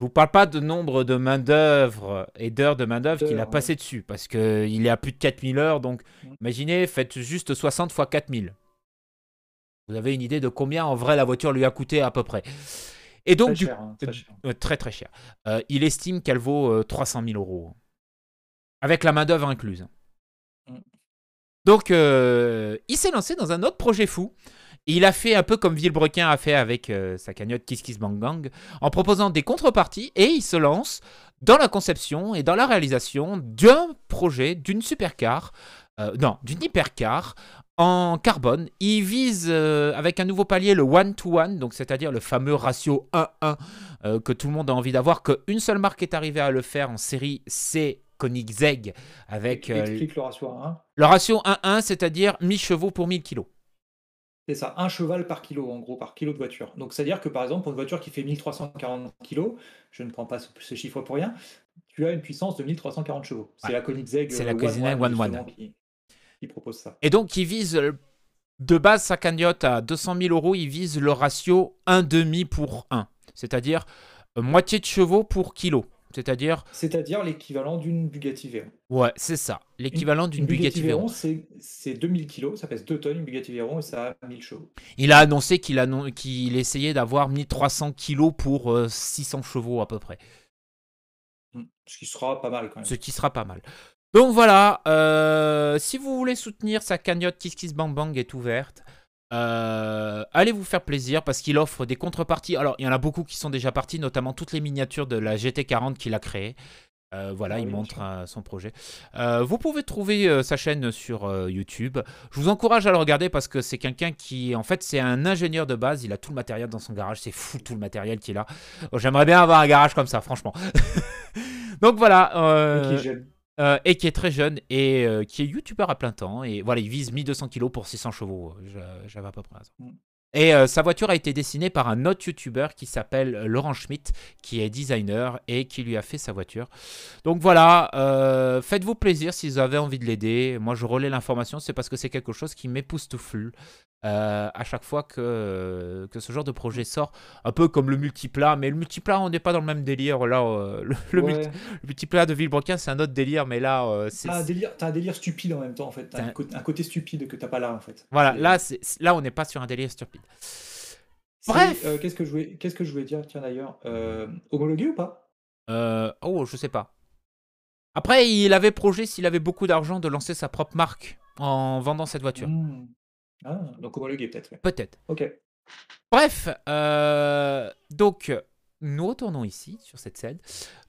Je vous parle pas de nombre de main-d'œuvre et d'heures de main-d'œuvre qu'il a passé dessus parce qu'il est à plus de 4000 heures. Donc imaginez, faites juste 60 fois 4000. Vous avez une idée de combien en vrai la voiture lui a coûté à peu près? Et donc, Très du cher, hein, très cher. euh, très très cher. Euh, il estime qu'elle vaut euh, 300 000 euros. Avec la main-d'œuvre incluse. Mm. Donc, euh, il s'est lancé dans un autre projet fou. Il a fait un peu comme Villebrequin a fait avec euh, sa cagnotte Kiss Kiss Bang Bang, en proposant des contreparties, et il se lance dans la conception et dans la réalisation d'un projet, d'une supercar, euh, non, d'une hypercar en carbone. Il vise euh, avec un nouveau palier le one-to-one, donc c'est-à-dire le fameux ratio 1-1 euh, que tout le monde a envie d'avoir, qu'une seule marque est arrivée à le faire en série, c'est Koenigsegg, avec euh, le ratio à 1. le ratio 1-1, c'est-à-dire 1000 chevaux pour 1000 kilos. C'est ça, un cheval par kilo, en gros, par kilo de voiture. Donc, c'est-à-dire que, par exemple, pour une voiture qui fait 1340 kilos, je ne prends pas ce, ce chiffre pour rien, tu as une puissance de 1340 chevaux. C'est Ouais. la Koenigsegg C'est la euh, Koenigsegg One One, One qui, qui propose ça. Et donc, il vise de base sa cagnotte à 200 000 euros, il vise le ratio 1,5 pour 1, c'est-à-dire euh, moitié de chevaux pour kilo. C'est-à-dire, C'est-à-dire l'équivalent d'une Bugatti Veyron. ouais, c'est ça, l'équivalent d'une Une Bugatti Veyron. c'est c'est 2000 kilos, ça pèse 2 tonnes, une Bugatti Veyron, et ça a 1000 chevaux. Il a annoncé qu'il annon- qu'il essayait d'avoir 1300 kilos pour euh, 600 chevaux à peu près, Mm. Ce qui sera pas mal quand même. ce qui sera pas mal. Donc voilà, euh, si vous voulez soutenir sa cagnotte Kiss Kiss Bang Bang est ouverte. Euh, allez vous faire plaisir parce qu'il offre des contreparties. Alors, il y en a beaucoup qui sont déjà partis, notamment toutes les miniatures de la GT40 qu'il a créée. Euh, voilà, Ah il oui, montre euh, son projet. Euh, vous pouvez trouver sa chaîne sur YouTube. Je vous encourage à le regarder parce que c'est quelqu'un qui, en fait, c'est un ingénieur de base. Il a tout le matériel dans son garage. C'est fou tout le matériel qu'il a. Oh, J'aimerais bien avoir un garage comme ça, franchement. (laughs) Donc voilà. Euh, et qui est très jeune et euh, qui est youtubeur à plein temps. Et voilà, il vise 1200 kilos pour 600 chevaux. euh, j'a- J'avais à peu près raison. Mm. Et euh, sa voiture a été dessinée par un autre youtubeur qui s'appelle Laurent Schmitt, qui est designer et qui lui a fait sa voiture. Donc voilà, faites-vous plaisir si vous avez envie de l'aider. Moi, je relais l'information, c'est parce que c'est quelque chose qui m'époustoufle euh, à chaque fois que, que ce genre de projet sort. Un peu comme le multiplat, mais le multiplat, on n'est pas dans le même délire. Là, euh, le, le Ouais. multi- le multiplat de Villebrequin, c'est un autre délire, mais là, euh, c'est. T'as un, délire, t'as un délire stupide en même temps, en fait. T'as un, un- côté- stupide que t'as pas là, en fait. Voilà, là, c'est- là, on n'est pas sur un délire stupide. bref. euh, qu'est-ce que je voulais, qu'est-ce que je voulais dire, tiens d'ailleurs, euh, homologué ou pas? Euh, oh, je sais pas. Après, il avait projet, s'il avait beaucoup d'argent, de lancer sa propre marque en vendant cette voiture. Hmm. Ah, donc homologué peut-être. ouais. Peut-être. Ok. Bref, euh, donc, nous retournons ici, sur cette scène,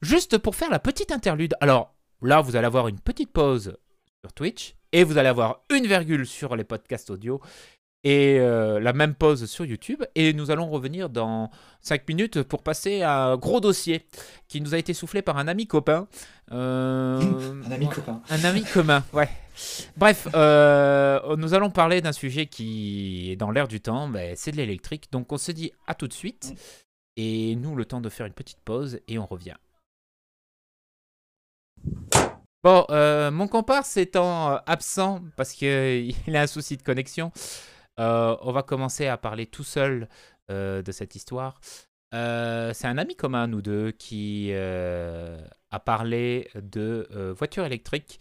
juste pour faire la petite interlude. Alors, là, vous allez avoir une petite pause sur Twitch, et vous allez avoir une virgule sur les podcasts audio, et euh, la même pause sur YouTube, et nous allons revenir dans 5 minutes pour passer à un gros dossier qui nous a été soufflé par un ami copain. Euh, (laughs) Un ami copain. un ami commun, ouais. Bref, euh, nous allons parler d'un sujet qui est dans l'air du temps, c'est de l'électrique. Donc on se dit à tout de suite. Et nous, le temps de faire une petite pause et on revient. Bon, mon comparse étant absent parce qu'il a un souci de connexion, euh, on va commencer à parler tout seul euh, de cette histoire. Euh, c'est un ami commun, nous deux, qui a parlé de voitures électriques.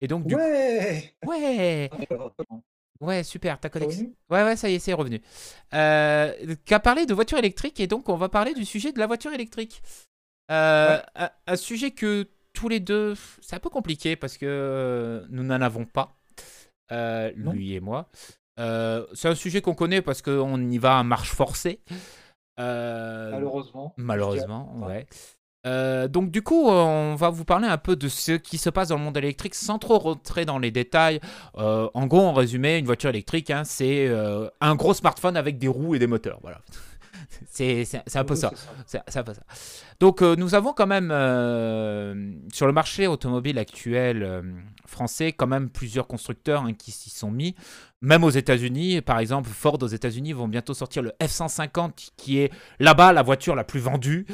Et donc, du Ouais coup, ouais, Alors, ouais, super, ta connexion. Ouais, ouais, ça y est, c'est revenu. Qui a parlé de voiture électrique et donc on va parler du sujet de la voiture électrique. Un, un sujet que tous les deux, c'est un peu compliqué parce que nous n'en avons pas, lui et moi. Euh, c'est un sujet qu'on connaît parce qu'on y va à marche forcée. Euh, Malheureusement. Malheureusement, Ouais. Euh, donc du coup, on va vous parler un peu de ce qui se passe dans le monde électrique sans trop rentrer dans les détails. En gros, en résumé, une voiture électrique, hein, c'est un gros smartphone avec des roues et des moteurs. Voilà. C'est un peu Oui, ça. c'est ça. C'est c'est un peu ça. Donc euh, nous avons quand même euh, sur le marché automobile actuel euh, français quand même plusieurs constructeurs hein, qui s'y sont mis. Même aux États-Unis, par exemple, Ford aux États-Unis vont bientôt sortir le F150 qui est là-bas la voiture la plus vendue.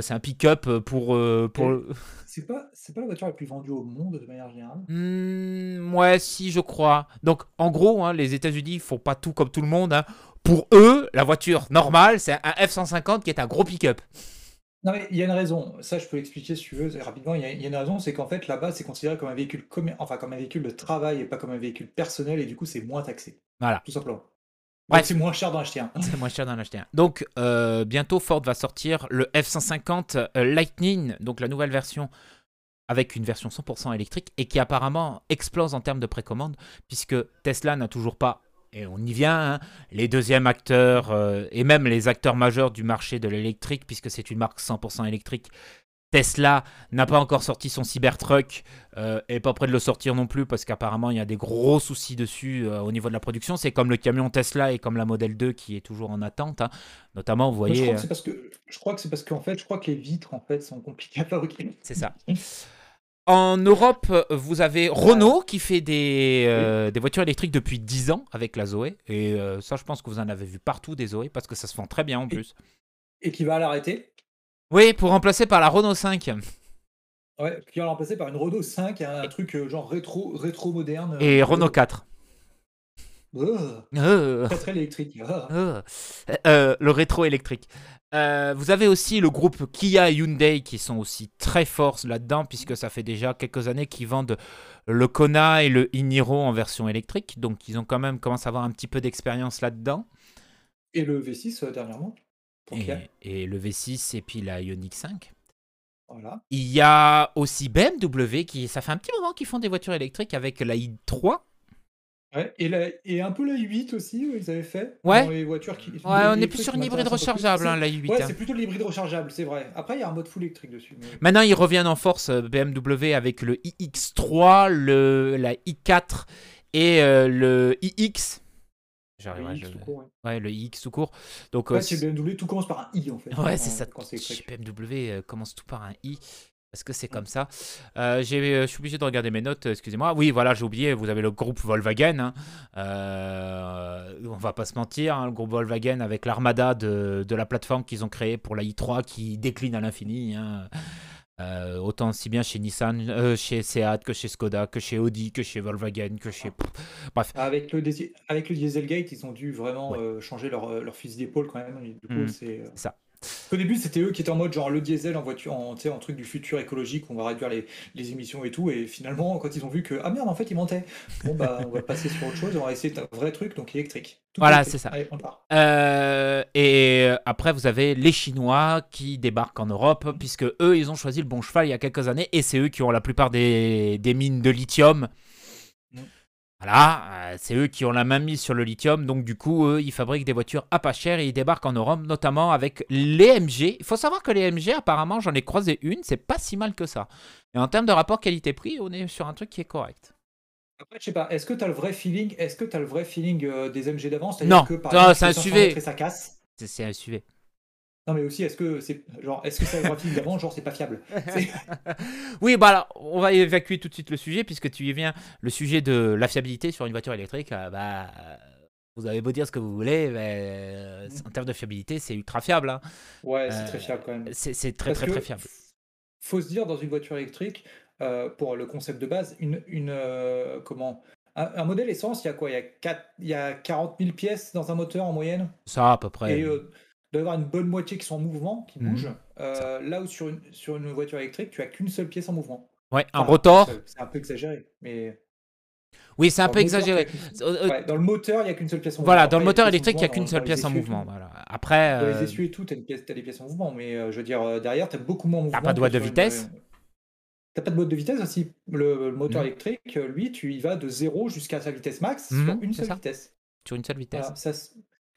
C'est un pick-up pour pour. Et- C'est pas, pas la voiture la plus vendue au monde de manière générale? Hmm, ouais, si je crois. Donc en gros, hein, les États-Unis font pas tout comme tout le monde. hein. Pour eux, la voiture normale, c'est un F150 qui est un gros pick-up. Non, mais il y a une raison. Ça, je peux l'expliquer si tu veux rapidement. Il y a, il y a une raison, c'est qu'en fait, là-bas, c'est considéré comme un véhicule, enfin, comme un véhicule de travail et pas comme un véhicule personnel, et du coup, c'est moins taxé. Voilà. Tout simplement. Ouais. C'est moins cher d'en acheter un. (laughs) C'est moins cher d'en acheter un. Donc, euh, bientôt, Ford va sortir le F-150 euh, Lightning, donc la nouvelle version avec une version 100% électrique et qui apparemment explose en termes de précommande puisque Tesla n'a toujours pas, et on y vient, hein, les deuxièmes acteurs euh, et même les acteurs majeurs du marché de l'électrique puisque c'est une marque 100% électrique. Tesla n'a pas encore sorti son Cybertruck euh, et pas près de le sortir non plus parce qu'apparemment il y a des gros soucis dessus euh, au niveau de la production. C'est comme le camion Tesla et comme la Model 2 qui est toujours en attente. hein. Notamment, vous Moi, je voyez, crois que euh, c'est parce que je crois que c'est parce qu'en fait, je crois que les vitres en fait sont compliquées à fabriquer. c'est ça. (laughs) En Europe, vous avez Renault qui fait des, euh, des voitures électriques depuis 10 ans avec la Zoé. Et euh, ça, je pense que vous en avez vu partout des Zoé parce que ça se vend très bien en plus. Et qui va l'arrêter. Oui, pour remplacer par la Renault 5 Ouais, qui va la remplacer par une Renault 5, un, truc euh, genre rétro, rétro moderne. et Renault 4. Euh, très très électrique. Ah. euh, euh, le rétro électrique. Euh, vous avez aussi le groupe Kia et Hyundai qui sont aussi très forts là-dedans puisque ça fait déjà quelques années qu'ils vendent le Kona et le Iniro en version électrique. Donc ils ont quand même commencé à avoir un petit peu d'expérience là-dedans. Et le V6 euh, dernièrement. pour Kia. Et, et le V6 et puis la Ioniq 5. Voilà. Il y a aussi BMW qui, ça fait un petit moment qu'ils font des voitures électriques avec la i3. Ouais, et, la- et un peu la i8 aussi, euh, ils avaient fait. Ouais. Dans les voitures qui. Ouais, on est plus sur une hybride rechargeable, hein, la i8. Ouais, hein. c'est plutôt l'hybride rechargeable, c'est vrai. Après, il y a un mode full électrique dessus. mais- Maintenant, ils reviennent en force, euh, BMW, avec le iX3, le, la i4 et euh, le iX. J'arriverai, Oui, je- tout court, ouais. Ouais, le iX tout court. Donc, Ouais, euh, chez BMW, tout commence par un i en fait. Ouais, c'est ça. Chez BMW euh, commence tout par un i. Parce que c'est comme ça. Euh, euh, je suis obligé de regarder mes notes, excusez-moi. Oui, voilà, j'ai oublié, vous avez le groupe Volkswagen. hein. Euh, on va pas se mentir, hein, le groupe Volkswagen avec l'armada de, de la plateforme qu'ils ont créée pour la i3 qui décline à l'infini. hein. Euh, autant si bien chez Nissan, euh, chez Seat, que chez Skoda, que chez Audi, que chez Volkswagen, que chez... Bref, Avec le, Desi- avec le Dieselgate, ils ont dû vraiment Ouais. euh, changer leur, leur fusil d'épaule quand même. et du coup, c'est. euh, c'est ça. Au début, c'était eux qui étaient en mode genre le diesel en voiture, en, tu sais, en truc du futur écologique, on va réduire les, les émissions et tout. Et finalement, quand ils ont vu que ah merde, en fait, ils mentaient. Bon bah, on va passer sur autre chose, on va essayer un vrai truc, donc électrique. Tout Voilà, c'est ça. Allez, on part. Euh, et après, vous avez les Chinois qui débarquent en Europe, puisque eux, ils ont choisi le bon cheval il y a quelques années, et c'est eux qui ont la plupart des, des mines de lithium. Voilà, euh, c'est eux qui ont la main mise sur le lithium, donc du coup, eux, ils fabriquent des voitures à pas cher et ils débarquent en Europe, notamment avec les MG. Il faut savoir que les MG, apparemment, j'en ai croisé une, c'est pas si mal que ça. Et en termes de rapport qualité-prix, on est sur un truc qui est correct. Après, je sais pas, est-ce que tu as le vrai feeling, est-ce que tu le vrai feeling euh, des MG d'avance? Non, que, par non, exemple, c'est un tu fais 500 SUV. ça casse? C'est- C'est un SUV. Non, mais aussi, est-ce que c'est genre, est-ce que c'est le feeling d'avance, genre c'est pas fiable? (laughs) Oui, bah alors, on va évacuer tout de suite le sujet, puisque tu y viens. Le sujet de la fiabilité sur une voiture électrique, euh, bah, vous avez beau dire ce que vous voulez, mais euh, en termes de fiabilité, c'est ultra fiable. hein. Ouais, c'est Euh, très fiable quand même. C'est très, Parce très, très fiable. Faut se dire dans une voiture électrique, euh, pour le concept de base, une, une euh, comment un, modèle essence, il y a quoi? Il y a, 4, il y a 40 000 pièces dans un moteur en moyenne, Ça, à peu près. et euh, doit y avoir une bonne moitié qui sont en mouvement, qui Mhm. bougent. Euh, là où sur une, sur une voiture électrique, tu as qu'une seule pièce en mouvement. ouais, un Enfin, rotor. C'est un peu exagéré, mais Oui, c'est un peu moteur, exagéré. tu ouais, dans le moteur, il n'y a qu'une seule pièce en mouvement. voilà, dans le moteur électrique, il n'y a qu'une seule pièce en mouvement. Voilà. Après, Dans les euh, essieux et tout, tu as, des pièces en mouvement, mais euh, je veux dire, derrière, tu as beaucoup moins en mouvement. pas de boîte de sur une- vitesse T'as pas de boîte de vitesse aussi. Le, le moteur Mhm. électrique, lui, tu y vas de 0 jusqu'à sa vitesse max Mhm, sur une seule ça. vitesse. sur une seule vitesse. Voilà, ça, c-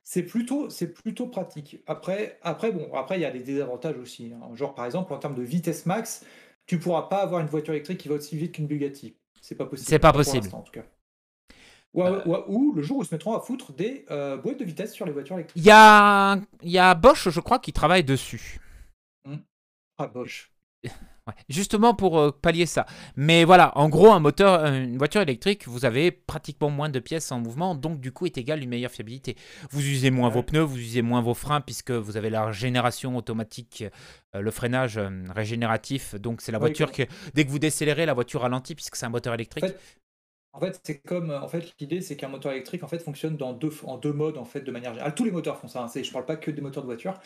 c'est plutôt, c'est plutôt pratique. Après, après, bon, après, il y a des désavantages aussi. hein. Genre, par exemple, en termes de vitesse max, tu pourras pas avoir une voiture électrique qui va aussi vite qu'une Bugatti. C'est pas possible. C'est pas pour possible. l'instant, en tout cas. Ou, ou- ou le jour où ils se mettront à foutre des euh, boîtes de vitesse sur les voitures électriques. Il y a, il y a Bosch, je crois, qui travaille dessus. Ah, Bosch. (laughs) Ouais, justement pour euh, pallier ça. Mais voilà, en gros, un moteur, euh, une voiture électrique, vous avez pratiquement moins de pièces en mouvement, donc du coup est égal une meilleure fiabilité. Vous usez moins Ouais. vos pneus, vous usez moins vos freins, puisque vous avez la régénération automatique, euh, le freinage euh, régénératif. Donc c'est la voiture que, dès que vous décélérez, la voiture ralentit, puisque c'est un moteur électrique. En fait, En fait, c'est comme en fait l'idée, c'est qu'un moteur électrique en fait fonctionne dans deux en deux modes en fait de manière générale. Tous les moteurs font ça. Hein, je parle pas que des moteurs de voiture,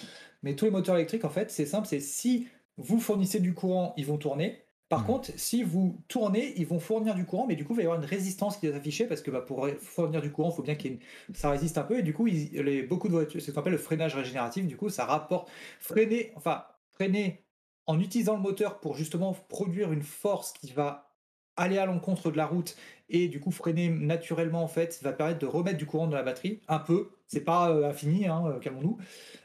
mais tous les moteurs électriques en fait, c'est simple. C'est si vous fournissez du courant, ils vont tourner. Par Mhm. contre, si vous tournez, ils vont fournir du courant, mais du coup, il va y avoir une résistance qui est affichée parce que bah, pour fournir du courant, il faut bien une- ça résiste un peu. Et du coup, ils- les, beaucoup de voitures, c'est ce qu'on appelle le freinage régénératif. Du coup, ça rapporte freiner, enfin freiner en utilisant le moteur pour justement produire une force qui va aller à l'encontre de la route et du coup freiner naturellement en fait va permettre de remettre du courant dans la batterie. Un peu. C'est pas euh, infini hein, euh, calmons-nous.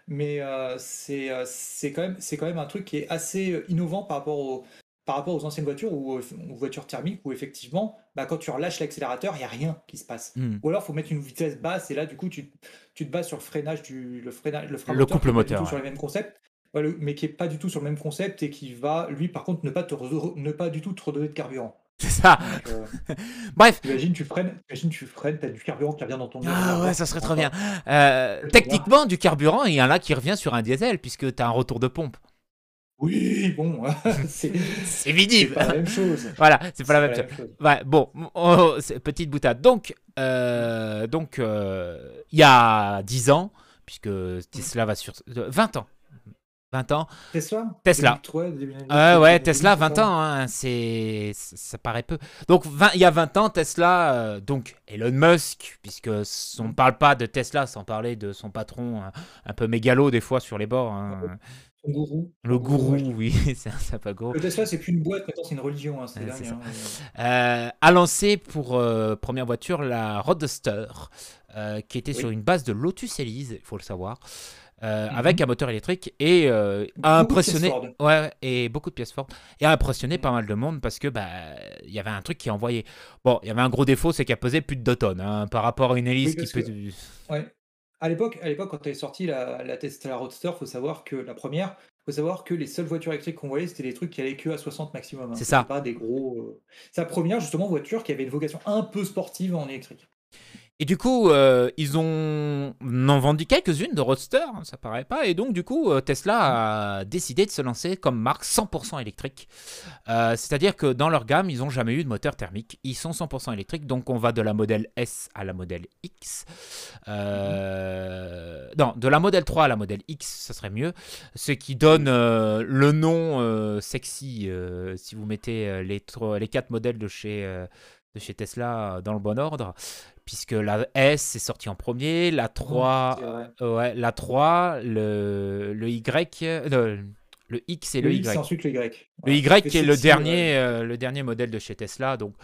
Mais euh, c'est c'est quand même c'est quand même un truc qui est assez innovant par rapport aux par rapport aux anciennes voitures ou aux, voitures thermiques où effectivement bah, quand tu relâches l'accélérateur il y a rien qui se passe. Hmm. ou alors faut mettre une vitesse basse et là du coup tu, tu te bases sur le freinage du le freinage le frein Le moteur couple moteur, sur ouais. le même concept Ouais, le- mais qui est pas du tout sur le même concept et qui va lui par contre ne pas te ne pas du tout te redonner de carburant (laughs) C'est ça. donc, euh, (laughs) Bref. Imagine tu freines, imagine tu freines, t'as du carburant qui revient dans ton Ah ouais, ça serait trop bien. Euh, techniquement, du carburant, il y en a qui revient sur un diesel, puisque tu as un retour de pompe. Oui, bon, (laughs) c'est C'est c'est visible. pas la même chose. Voilà, c'est pas la même C'est chose. chose. Ouais, bon, oh, c'est- petite boutade. Donc, euh, donc, il y a 10 ans, puisque Tesla va sur euh, 20 ans. 20 ans. Tesla? Tesla. 2003, début- Euh, début- ouais, Tesla, début- 20 ans, hein, c'est, ça ça paraît peu. Donc, 20 il y a 20 ans, Tesla, euh, donc Elon Musk, puisque on ne parle pas de Tesla sans parler de son patron un, un peu mégalo des fois sur les bords. hein. Son gourou. Le gourou, ouais. oui, (laughs) c'est un sympa gourou. Le Tesla, c'est plus une boîte, maintenant c'est une religion. Hein, c'est hein. euh, a lancé pour euh, première voiture la Roadster, euh, qui était Oui. sur une base de Lotus Elise, il faut le savoir, euh, Mhm. avec un moteur électrique et euh, a impressionné, ouais, et beaucoup de pièces fortes, et a impressionné pas mal de monde parce que bah il y avait un truc qui envoyait. Bon, il y avait un gros défaut, c'est qu'elle pesait plus de 2 tonnes hein, par rapport à une hélice Oui, qui peut. que- Ouais. À l'époque, à l'époque, quand elle est sortie la, la Tesla Roadster, faut savoir que la première, faut savoir que les seules voitures électriques qu'on voyait, c'était des trucs qui allaient que à 60 maximum. hein. C'est ça. Pas des gros. euh, C'est la première justement voiture qui avait une vocation un peu sportive en électrique. Et du coup, euh, ils ont en ont vendu quelques-unes de Roadster, hein, ça paraît pas. Et donc, du coup, euh, Tesla a décidé de se lancer comme marque 100% électrique. Euh, C'est-à-dire que dans leur gamme, ils n'ont jamais eu de moteur thermique. Ils sont 100% électriques. Donc, on va de la modèle S à la modèle X. Non, de la modèle 3 à la modèle X, ça serait mieux. Ce qui donne le nom sexy si vous mettez les, les quatre modèles de chez, de chez Tesla euh, dans le bon ordre puisque la S est sortie en premier, la 3, C'est vrai. euh, ouais, la 3 le, le Y, euh, le, le X et le, Le Y. X, c'est ensuite le Y. Le Voilà. Y Et qui est le dernier, euh, le dernier modèle de chez Tesla, donc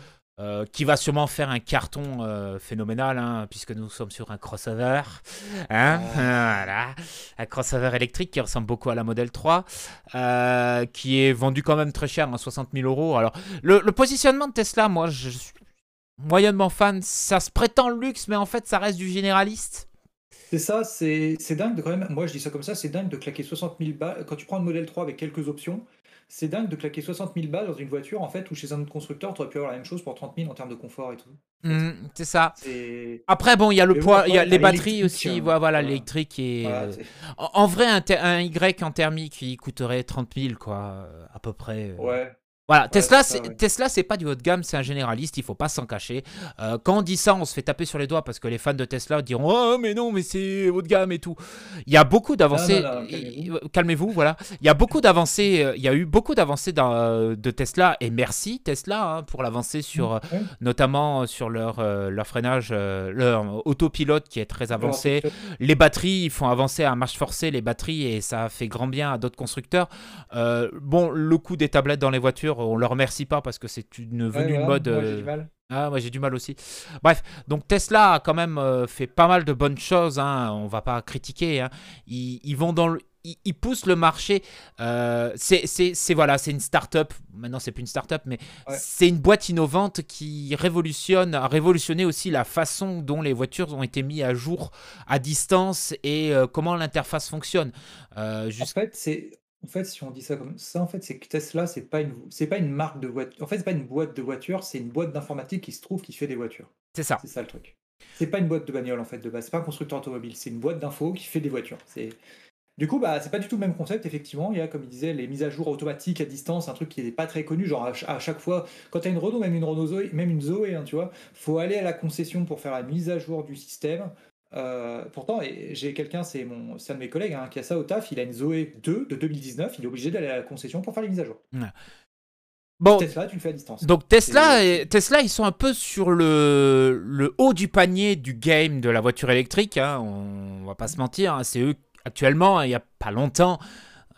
euh, qui va sûrement faire un carton euh, phénoménal, hein, puisque nous sommes sur un crossover, hein, (laughs) voilà, un crossover électrique qui ressemble beaucoup à la modèle 3, euh, qui est vendu quand même très cher, hein, 60 000 euros. Alors le, le positionnement de Tesla, moi, je suis moyennement fan. Ça se prétend luxe, mais en fait, ça reste du généraliste. C'est ça, c'est c'est dingue de quand même. Moi, je dis ça comme ça, c'est dingue de claquer 60 000 balles. Quand tu prends le modèle 3 avec quelques options, c'est dingue de claquer 60 000 balles dans une voiture en fait où chez un autre constructeur, tu aurais pu avoir la même chose pour 30 000 en termes de confort et tout. Hmm, c'est ça. Après, bon, il y a le Mais poids, il y a les batteries aussi. hein. Voilà, l'électrique et. voilà, euh, En, en vrai, un, un Y en thermique, il coûterait 30 000, quoi, à peu près. euh. ouais. Voilà, Tesla, c'est ça, c'est ouais. Tesla, c'est pas du haut de gamme, c'est un généraliste, il faut pas s'en cacher. Euh, quand on dit ça, on se fait taper sur les doigts parce que les fans de Tesla diront Oh, mais non, mais c'est haut de gamme et tout. Il y a beaucoup d'avancées. Calmez-vous. Euh, Calmez-vous, voilà. Il y a beaucoup d'avancées. euh, Il y a eu beaucoup d'avancées de Tesla et merci Tesla hein, pour l'avancée sur, Ouais. notamment sur leur, euh, leur freinage, euh, leur autopilote qui est très avancé. Les batteries, ils font avancer à marche forcée les batteries et ça fait grand bien à d'autres constructeurs. Bon, le coût des tablettes dans les voitures, on leur remercie pas parce que c'est une ouais, venue voilà, mode. moi, j'ai euh, du mal. Ah, moi j'ai du mal aussi. Bref, donc Tesla a quand même euh, fait pas mal de bonnes choses. Hein, on va pas critiquer. Hein. Ils, ils vont dans le, ils, ils poussent le marché. Euh, c'est, c'est, c'est- voilà, c'est une start-up. Maintenant, c'est plus une start-up, mais Ouais. c'est une boîte innovante qui révolutionne, a révolutionné aussi la façon dont les voitures ont été mises à jour à distance et euh, comment l'interface fonctionne. Euh, En fait, c'est en fait, si on dit ça comme ça, en fait, c'est que Tesla, c'est pas une c'est pas une marque de voiture. En fait, c'est pas une boîte de voiture, c'est une boîte d'informatique qui se trouve qui fait des voitures. c'est ça. C'est ça le truc. C'est pas une boîte de bagnole en fait de base. C'est pas un constructeur automobile. C'est une boîte d'infos qui fait des voitures. C'est du coup, bah, c'est pas du tout le même concept, effectivement. Il y a, comme il disait, les mises à jour automatiques à distance, un truc qui n'est pas très connu. Genre, à chaque fois, quand tu as une Renault, même une Renault Zoé, même une Zoé, hein, tu vois, faut aller à la concession pour faire la mise à jour du système. Euh, pourtant, j'ai quelqu'un, c'est mon, un de mes collègues hein, qui a ça au taf. Il a une Zoé 2 de 2019. Il est obligé d'aller à la concession pour faire les mises à jour. Bon, Tesla, tu le fais à distance. Donc Tesla, et- Tesla, ils sont un peu sur le, le haut du panier du game de la voiture électrique. hein, on va pas se mentir. hein, c'est eux actuellement, il y a pas longtemps,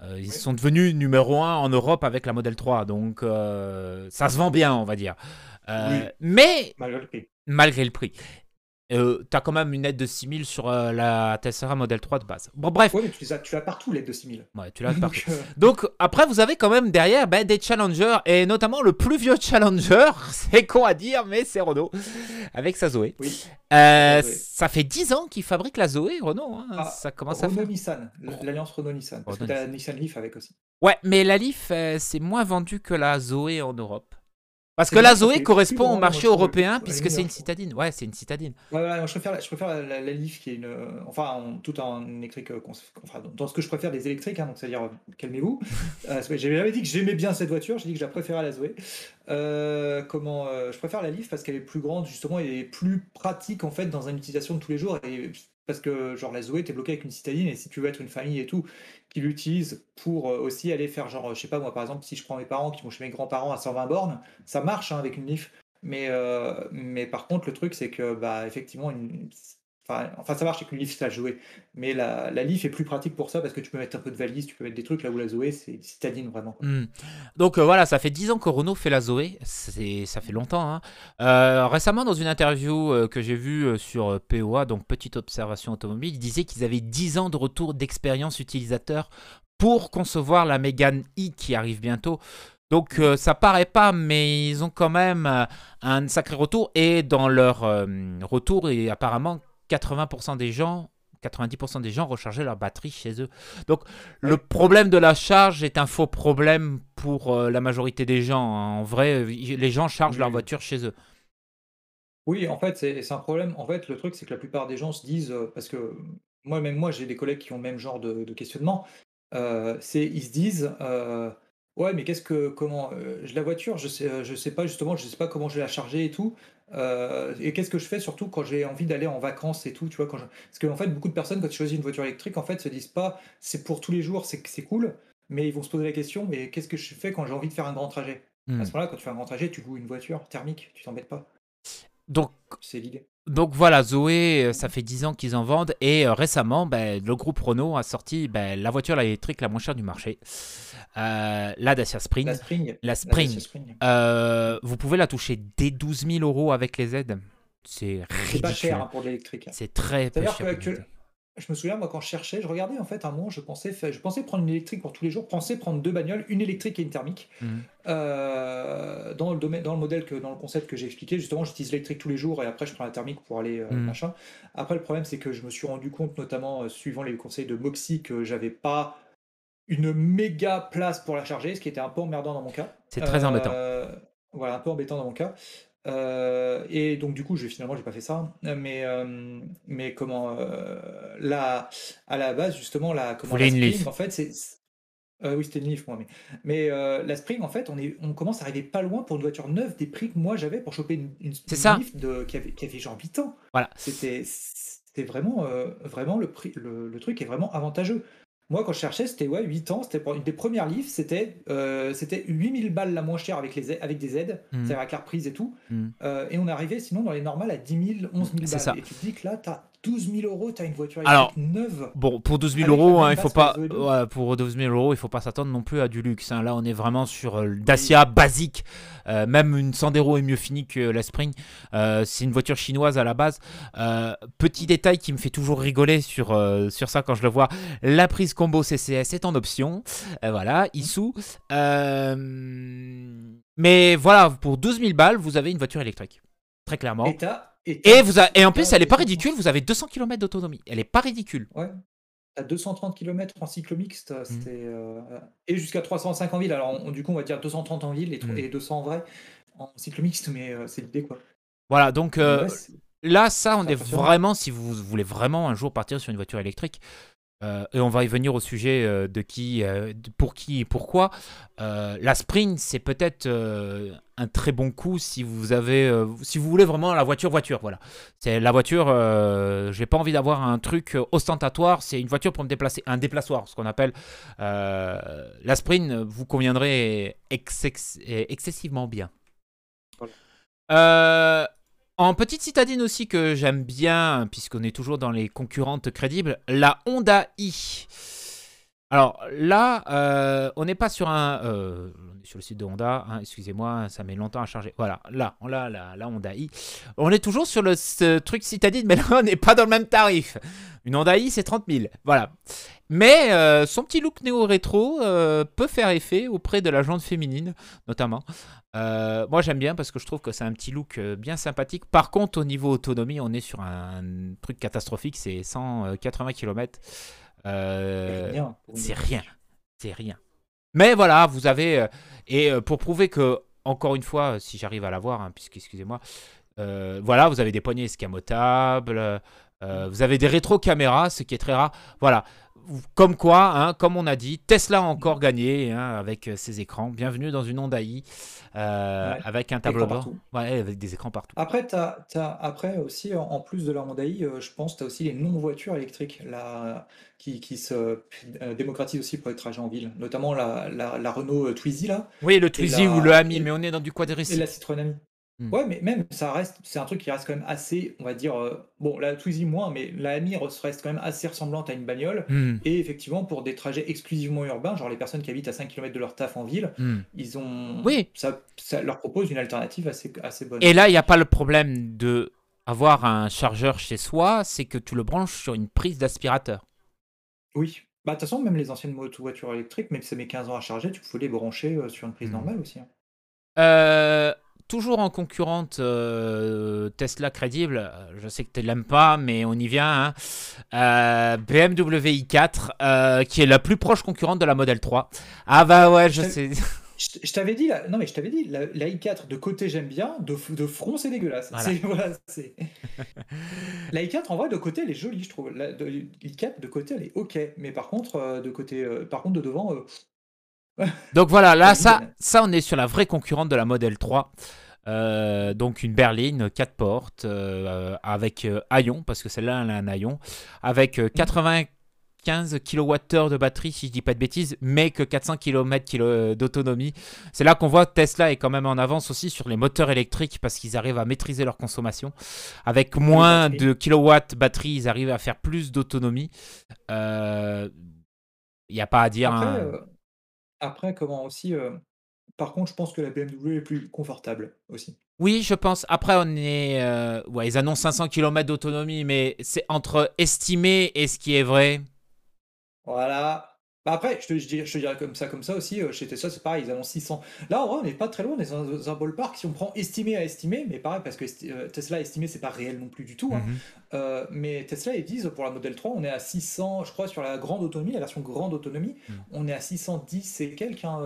euh, ils sont devenus numéro un en Europe avec la Model 3. Donc euh, ça se vend bien, on va dire. Oui. Mais Malgré le prix. malgré le prix, euh, tu as quand même une aide de 6000 sur euh, la Tesla Model 3 de base. Bon, bref, Ouais, mais tu l'as, tu l'as partout, l'aide de 6000. ouais, tu l'as (laughs) partout. Donc, euh, Donc après vous avez quand même derrière ben, des challengers et notamment le plus vieux challenger, (laughs) c'est con à dire mais c'est Renault avec sa Zoé. oui. Euh, ça fait 10 ans qu'ils fabriquent la Zoé Renault, hein. Ah, ça commence à faire. Renault-Nissan, l'alliance Renault-Nissan. Parce que Renault t'as la Nissan Leaf avec aussi. Ouais mais la Leaf c'est moins vendu que la Zoé en Europe. Parce que la Zoé correspond au grand, marché européen puisque c'est une citadine. Ouais c'est une citadine. Ouais, ouais, moi, je préfère, la- je préfère la, la- la Leaf qui est une. euh, Enfin, en- tout en électrique. euh, Enfin, dans- dans ce que je préfère des électriques, hein, donc c'est-à-dire, euh, calmez-vous. (laughs) Euh, jamais dit que j'aimais bien cette voiture, j'ai dit que je la préférais à la Zoé. Euh, comment, euh, je préfère la Leaf parce qu'elle est plus grande, justement, et plus pratique en fait dans une utilisation de tous les jours. Et parce que, genre, la Zoé, t'es bloqué avec une citadine, et si tu veux être une famille et tout, qui l'utilise pour euh, aussi aller faire, genre, je sais pas moi, par exemple, si je prends mes parents qui vont chez mes grands-parents à 120 bornes, ça marche hein, avec une Leaf. Mais, euh, mais par contre, le truc, c'est que, bah, effectivement, une... enfin, ça marche avec une Leaf, ça jouer. Mais la, la est plus pratique pour ça parce que tu peux mettre un peu de valise, tu peux mettre des trucs là où la Zoé, c'est citadine vraiment. Hmm. Donc euh, voilà, ça fait 10 ans que Renault fait la Zoé, ça fait longtemps. hein. Euh, récemment, dans une interview euh, que j'ai vue sur POA, donc Petite Observation Automobile, il disait qu'ils avaient 10 ans de retour d'expérience utilisateur pour concevoir la Mégane i qui arrive bientôt. Donc ça paraît pas, mais ils ont quand même un sacré retour. Et dans leur retour, et apparemment 80% des gens, 90% des gens rechargeaient leur batterie chez eux. Donc le problème de la charge est un faux problème pour euh, la majorité des gens. hein. En vrai, euh, les gens chargent leur voiture chez eux. Oui, en fait, c'est un problème. En fait, le truc, c'est que la plupart des gens se disent, euh, parce que moi, même moi, j'ai des collègues qui ont le même genre de, de questionnement, euh, c'est ils se disent, euh, ouais, mais qu'est-ce que, comment, euh, je- la voiture, je sais, euh, je sais pas justement, je sais pas comment je vais la charger et tout, euh, et qu'est-ce que je fais surtout quand j'ai envie d'aller en vacances et tout, tu vois, quand je... parce qu'en fait, beaucoup de personnes quand ils choisissent une voiture électrique, en fait, se disent pas, c'est pour tous les jours, c'est c'est cool, mais ils vont se poser la question, mais qu'est-ce que je fais quand j'ai envie de faire un grand trajet? Hmm. À ce moment-là, quand tu fais un grand trajet, tu loues une voiture thermique, tu t'embêtes pas, Donc, c'est l'idée. Donc voilà, Zoé, euh, ça fait 10 ans qu'ils en vendent. Et euh, récemment, ben, le groupe Renault a sorti ben, la voiture électrique la moins chère du marché, euh, la Dacia Spring. La Spring. La La Spring. Dacia Spring. Euh, vous pouvez la toucher dès 12 000 euros avec les aides. C'est C'est pas ridicule. cher hein, pour l'électrique. C'est très peu cher. que. Je me souviens, moi, quand je cherchais, je regardais en fait un moment, je pensais, je pensais prendre une électrique pour tous les jours, je pensais prendre deux bagnoles, une électrique et une thermique. Mhm. Euh, dans, le domaine, dans le modèle, que, dans le concept que j'ai expliqué, justement, j'utilise l'électrique tous les jours et après je prends la thermique pour aller euh, Mhm. machin. Après, le problème, c'est que je me suis rendu compte, notamment euh, suivant les conseils de Moxie, que j'avais pas une méga place pour la charger, ce qui était un peu emmerdant dans mon cas. C'est très embêtant. Voilà, un peu embêtant dans mon cas. Euh, et donc du coup, j'ai finalement, j'ai pas fait ça. Mais euh, mais comment euh, la à la base justement la comment la Spring, en fait c'est euh, oui c'était une Leaf moi mais mais la Spring en fait on est on commence à arriver pas loin pour une voiture neuve des prix que moi j'avais pour choper une, une, une ça. Leaf de qui avait qui avait genre 8 ans. Voilà. C'était c'était vraiment vraiment le prix le, le truc est vraiment avantageux. Moi, quand je cherchais, c'était ouais, 8 ans, c'était une des premières livres, c'était euh, c'était 8000 balles la moins chère avec, les, avec des aides, Mhm. c'est-à-dire avec la reprise et tout. Euh, et on arrivait sinon dans les normales à 10 000, 11 000 C'est balles. ça. Et tu te dis que là, tu as 12 000 euros, tu as une voiture Alors, électrique neuve. Bon, pour 12 000 Avec euros, hein, il faut pas. ouais, pour 12 000 euros, il faut pas s'attendre non plus à du luxe. hein. Là, on est vraiment sur euh, Dacia basique. Euh, même une Sandero est mieux finie que la Spring. Euh, c'est une voiture chinoise à la base. Euh, petit détail qui me fait toujours rigoler sur, sur ça quand je le vois. La prise combo CCS est en option. Voilà, Issou. Mais voilà, pour 12 000 balles, vous avez une voiture électrique. Très clairement. Et, Et, vous a- et en plus, elle est pas 230. ridicule. Vous avez 200 km d'autonomie. Elle est pas ridicule. Ouais. T'as 230 km en cycle mixte, Mmh. c'était, euh, et jusqu'à 305 en ville. Alors, on- du coup, on va dire 230 en ville et, tro- Mm. et 200 en vrai en cycle mixte, mais euh, c'est l'idée quoi. Voilà, donc euh, Ouais, Là, ça, on est vraiment, si vous voulez vraiment un jour partir sur une voiture électrique, euh, et on va y venir au sujet euh, de qui, euh, de- pour qui et pourquoi, la Spring, c'est peut-être un très bon coup si vous avez, si vous voulez vraiment la voiture voiture, voilà. C'est la voiture, j'ai pas envie d'avoir un truc ostentatoire, c'est une voiture pour me déplacer, un déplaçoir, ce qu'on appelle. La Spring vous conviendrait excex- excessivement bien. Voilà. En petite citadine aussi que j'aime bien, puisqu'on est toujours dans les concurrentes crédibles, la Honda i. Alors là, euh, on n'est pas sur un. euh, sur le site de Honda, hein, excusez-moi, ça met longtemps à charger. Voilà, là, on la, la Honda i. On est toujours sur le ce truc citadine, (laughs) mais là, on n'est pas dans le même tarif. Une Honda i, c'est 30 000. Voilà. Mais euh, son petit look néo-rétro euh, peut faire effet auprès de la jante féminine, notamment. Euh, moi j'aime bien parce que je trouve que c'est un petit look bien sympathique. Par contre, au niveau autonomie, on est sur un, truc catastrophique, c'est 180 km. C'est rien, c'est rien. Mais voilà, vous avez euh, et euh, pour prouver que encore une fois, si j'arrive à l'avoir, hein, puisque excusez-moi, euh, voilà, vous avez des poignées escamotables, vous avez des rétro-caméras, ce qui est très rare. Voilà. Comme quoi, hein, comme on a dit, Tesla a encore gagné hein, avec euh, ses écrans. Bienvenue dans une Honda i euh, Ouais. avec un tableau blanc. Ouais, avec des écrans partout. Après, t'as, t'as- après aussi, en, en plus de la Honda i, euh, je pense, tu as aussi les non-voitures électriques qui, qui se démocratisent aussi pour les trajets en ville, notamment la, la, la Renault Twizy là, Oui, le Twizy la- ou le Ami, et- mais on est dans du et quadricycle. la Citroën Ami. Hmm. Ouais, mais même ça reste, c'est un truc qui reste quand même assez, on va dire, euh, bon, la Twizy moins, mais la Ami reste quand même assez ressemblante à une bagnole. Hmm, Et effectivement, pour des trajets exclusivement urbains, genre les personnes qui habitent à 5 km de leur taf en ville, hmm. ils ont, Oui. ça, ça leur propose une alternative assez, assez bonne. Et là, il n'y a pas le problème de avoir un chargeur chez soi, c'est que tu le branches sur une prise d'aspirateur. Oui. Bah, de toute façon, même les anciennes motos voitures électriques, même si ça met 15 ans à charger, tu pouvais les brancher euh, sur une prise normale aussi. hein. Euh, toujours en concurrente euh, Tesla crédible, euh, je sais que tu l'aimes pas, mais on y vient. hein. Euh, BMW i4, euh, qui est la plus proche concurrente de la Model 3. Ah bah ouais, je Je- sais. (laughs) Je, t'avais dit, la... non mais je t'avais dit, la, la i4 de côté j'aime bien, de, de front c'est dégueulasse. Voilà. (laughs) La i4 en vrai de côté elle est jolie je trouve. La de- i4 de côté elle est ok, mais par contre de côté, par contre de devant, Donc voilà, là, ça, ça, on est sur la vraie concurrente de la Model 3. Euh, donc une berline 4 portes euh, avec euh, haillon, parce que celle-là elle a un haillon, avec euh, 95 kWh de batterie, si je dis pas de bêtises, mais que 400 km d'autonomie. C'est là qu'on voit Tesla est quand même en avance aussi sur les moteurs électriques parce qu'ils arrivent à maîtriser leur consommation. Avec moins de kilowatts batterie, ils arrivent à faire plus d'autonomie. Il n'y a pas à dire. après, hein. Après comment aussi, euh, par contre je pense que la BMW est plus confortable aussi. Oui, je pense. Après, on est. euh, Ouais, ils annoncent 500 km d'autonomie, mais c'est entre estimé et ce qui est vrai. Voilà. Bah après, je te, je dirais, je te dirais comme ça, comme ça aussi, euh, chez Tesla, c'est pareil, ils annoncent 600. Là, en vrai, on n'est pas très loin, on est dans un, dans un ballpark, si on prend estimé à estimé, mais pareil, parce que esti- euh, Tesla estimé, c'est pas réel non plus du tout. hein. Mhm. Euh, mais Tesla, ils disent, pour la Model 3, on est à 600, je crois, sur la grande autonomie, la version grande autonomie, Mhm. on est à 610 et quelques hein,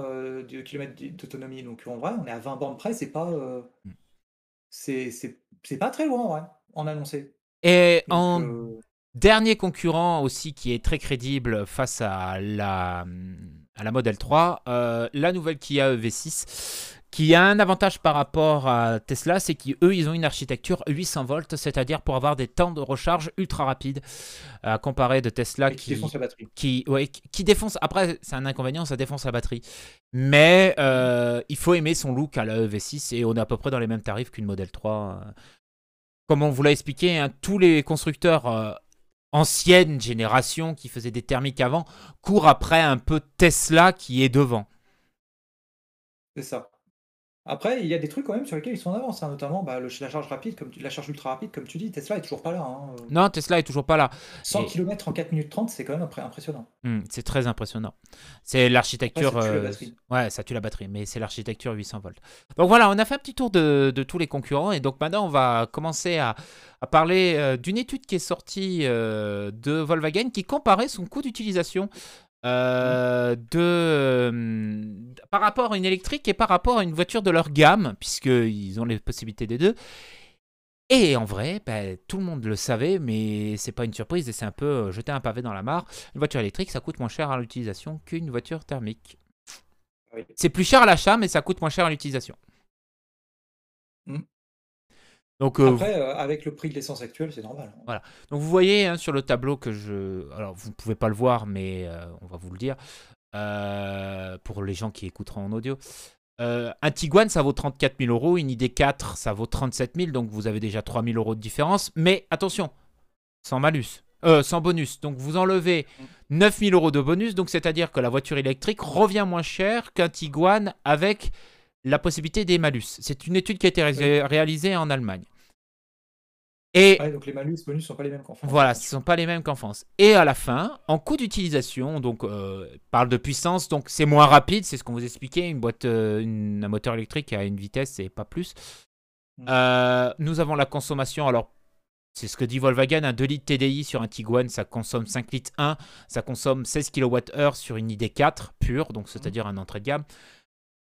de kilomètres d'autonomie. Donc en vrai, on est à 20 bornes près, c'est pas... Mhm. c'est c'est- c'est pas très loin, en vrai, en annoncé. Et Donc, en dernier concurrent aussi qui est très crédible face à la, à la Model 3, euh, la nouvelle Kia EV6, qui a un avantage par rapport à Tesla, c'est qu'eux, ils ont une architecture 800 volts, c'est-à-dire pour avoir des temps de recharge ultra rapides, à comparer de Tesla et qui défonce la batterie. qui, ouais, qui qui défonce. Après, c'est un inconvénient, ça défonce la batterie. Mais euh, il faut aimer son look à la EV6 et on est à peu près dans les mêmes tarifs qu'une Model 3. euh. comme on vous l'a expliqué, hein, tous les constructeurs ancienne génération qui faisaient des thermiques avant courent après un peu Tesla qui est devant. C'est ça. Après, il y a des trucs quand même sur lesquels ils sont en avance, hein, notamment bah, le, la charge rapide, comme la charge ultra rapide, comme tu dis. Tesla est toujours pas là. Hein. Non, Tesla est toujours pas là. 100 km en 4 minutes 30, c'est quand même impressionnant. Hmm, c'est très impressionnant. C'est l'architecture. Euh, ouais, ça tue la batterie, mais c'est l'architecture 800 volts. Donc voilà, on a fait un petit tour de, de, tous les concurrents et donc maintenant on va commencer à, à parler euh, d'une étude qui est sortie euh, de Volkswagen qui comparait son coût d'utilisation euh, de, euh, par rapport à une électrique et par rapport à une voiture de leur gamme, puisqu'ils ont les possibilités des deux. Et en vrai, ben, tout le monde le savait, mais c'est pas une surprise et c'est un peu euh, jeter un pavé dans la mare. Une voiture électrique, ça coûte moins cher à l'utilisation qu'une voiture thermique. C'est plus cher à l'achat, mais ça coûte moins cher à l'utilisation. Mm. Donc, euh, Après, euh, avec le prix de l'essence actuelle, c'est normal. Voilà. Donc vous voyez hein, sur le tableau que je... Alors vous ne pouvez pas le voir, mais euh, on va vous le dire. pour les gens qui écouteront en audio. un Tiguan, ça vaut 34 000 euros. Une ID4, ça vaut 37 000. Donc vous avez déjà 3 000 euros de différence. Mais attention, sans malus. sans bonus. Donc vous enlevez 9 000 euros de bonus. Donc c'est-à-dire que la voiture électrique revient moins cher qu'un Tiguan avec la possibilité des malus. C'est une étude qui a été réalisée en Allemagne. Et donc les malus, bonus ne sont pas les mêmes qu'en France. Voilà, ce ne sont pas les mêmes qu'en France. Et à la fin, en coût d'utilisation, donc euh, parle de puissance, donc c'est moins rapide, c'est ce qu'on vous expliquait, une boîte, euh, un moteur électrique à une vitesse et pas plus. Mm. Euh, nous avons la consommation, alors c'est ce que dit Volkswagen, un 2 litres TDI sur un Tiguan, ça consomme 5 litres 1, ça consomme 16 kWh sur une ID4 pure, donc c'est-à-dire un entrée de gamme.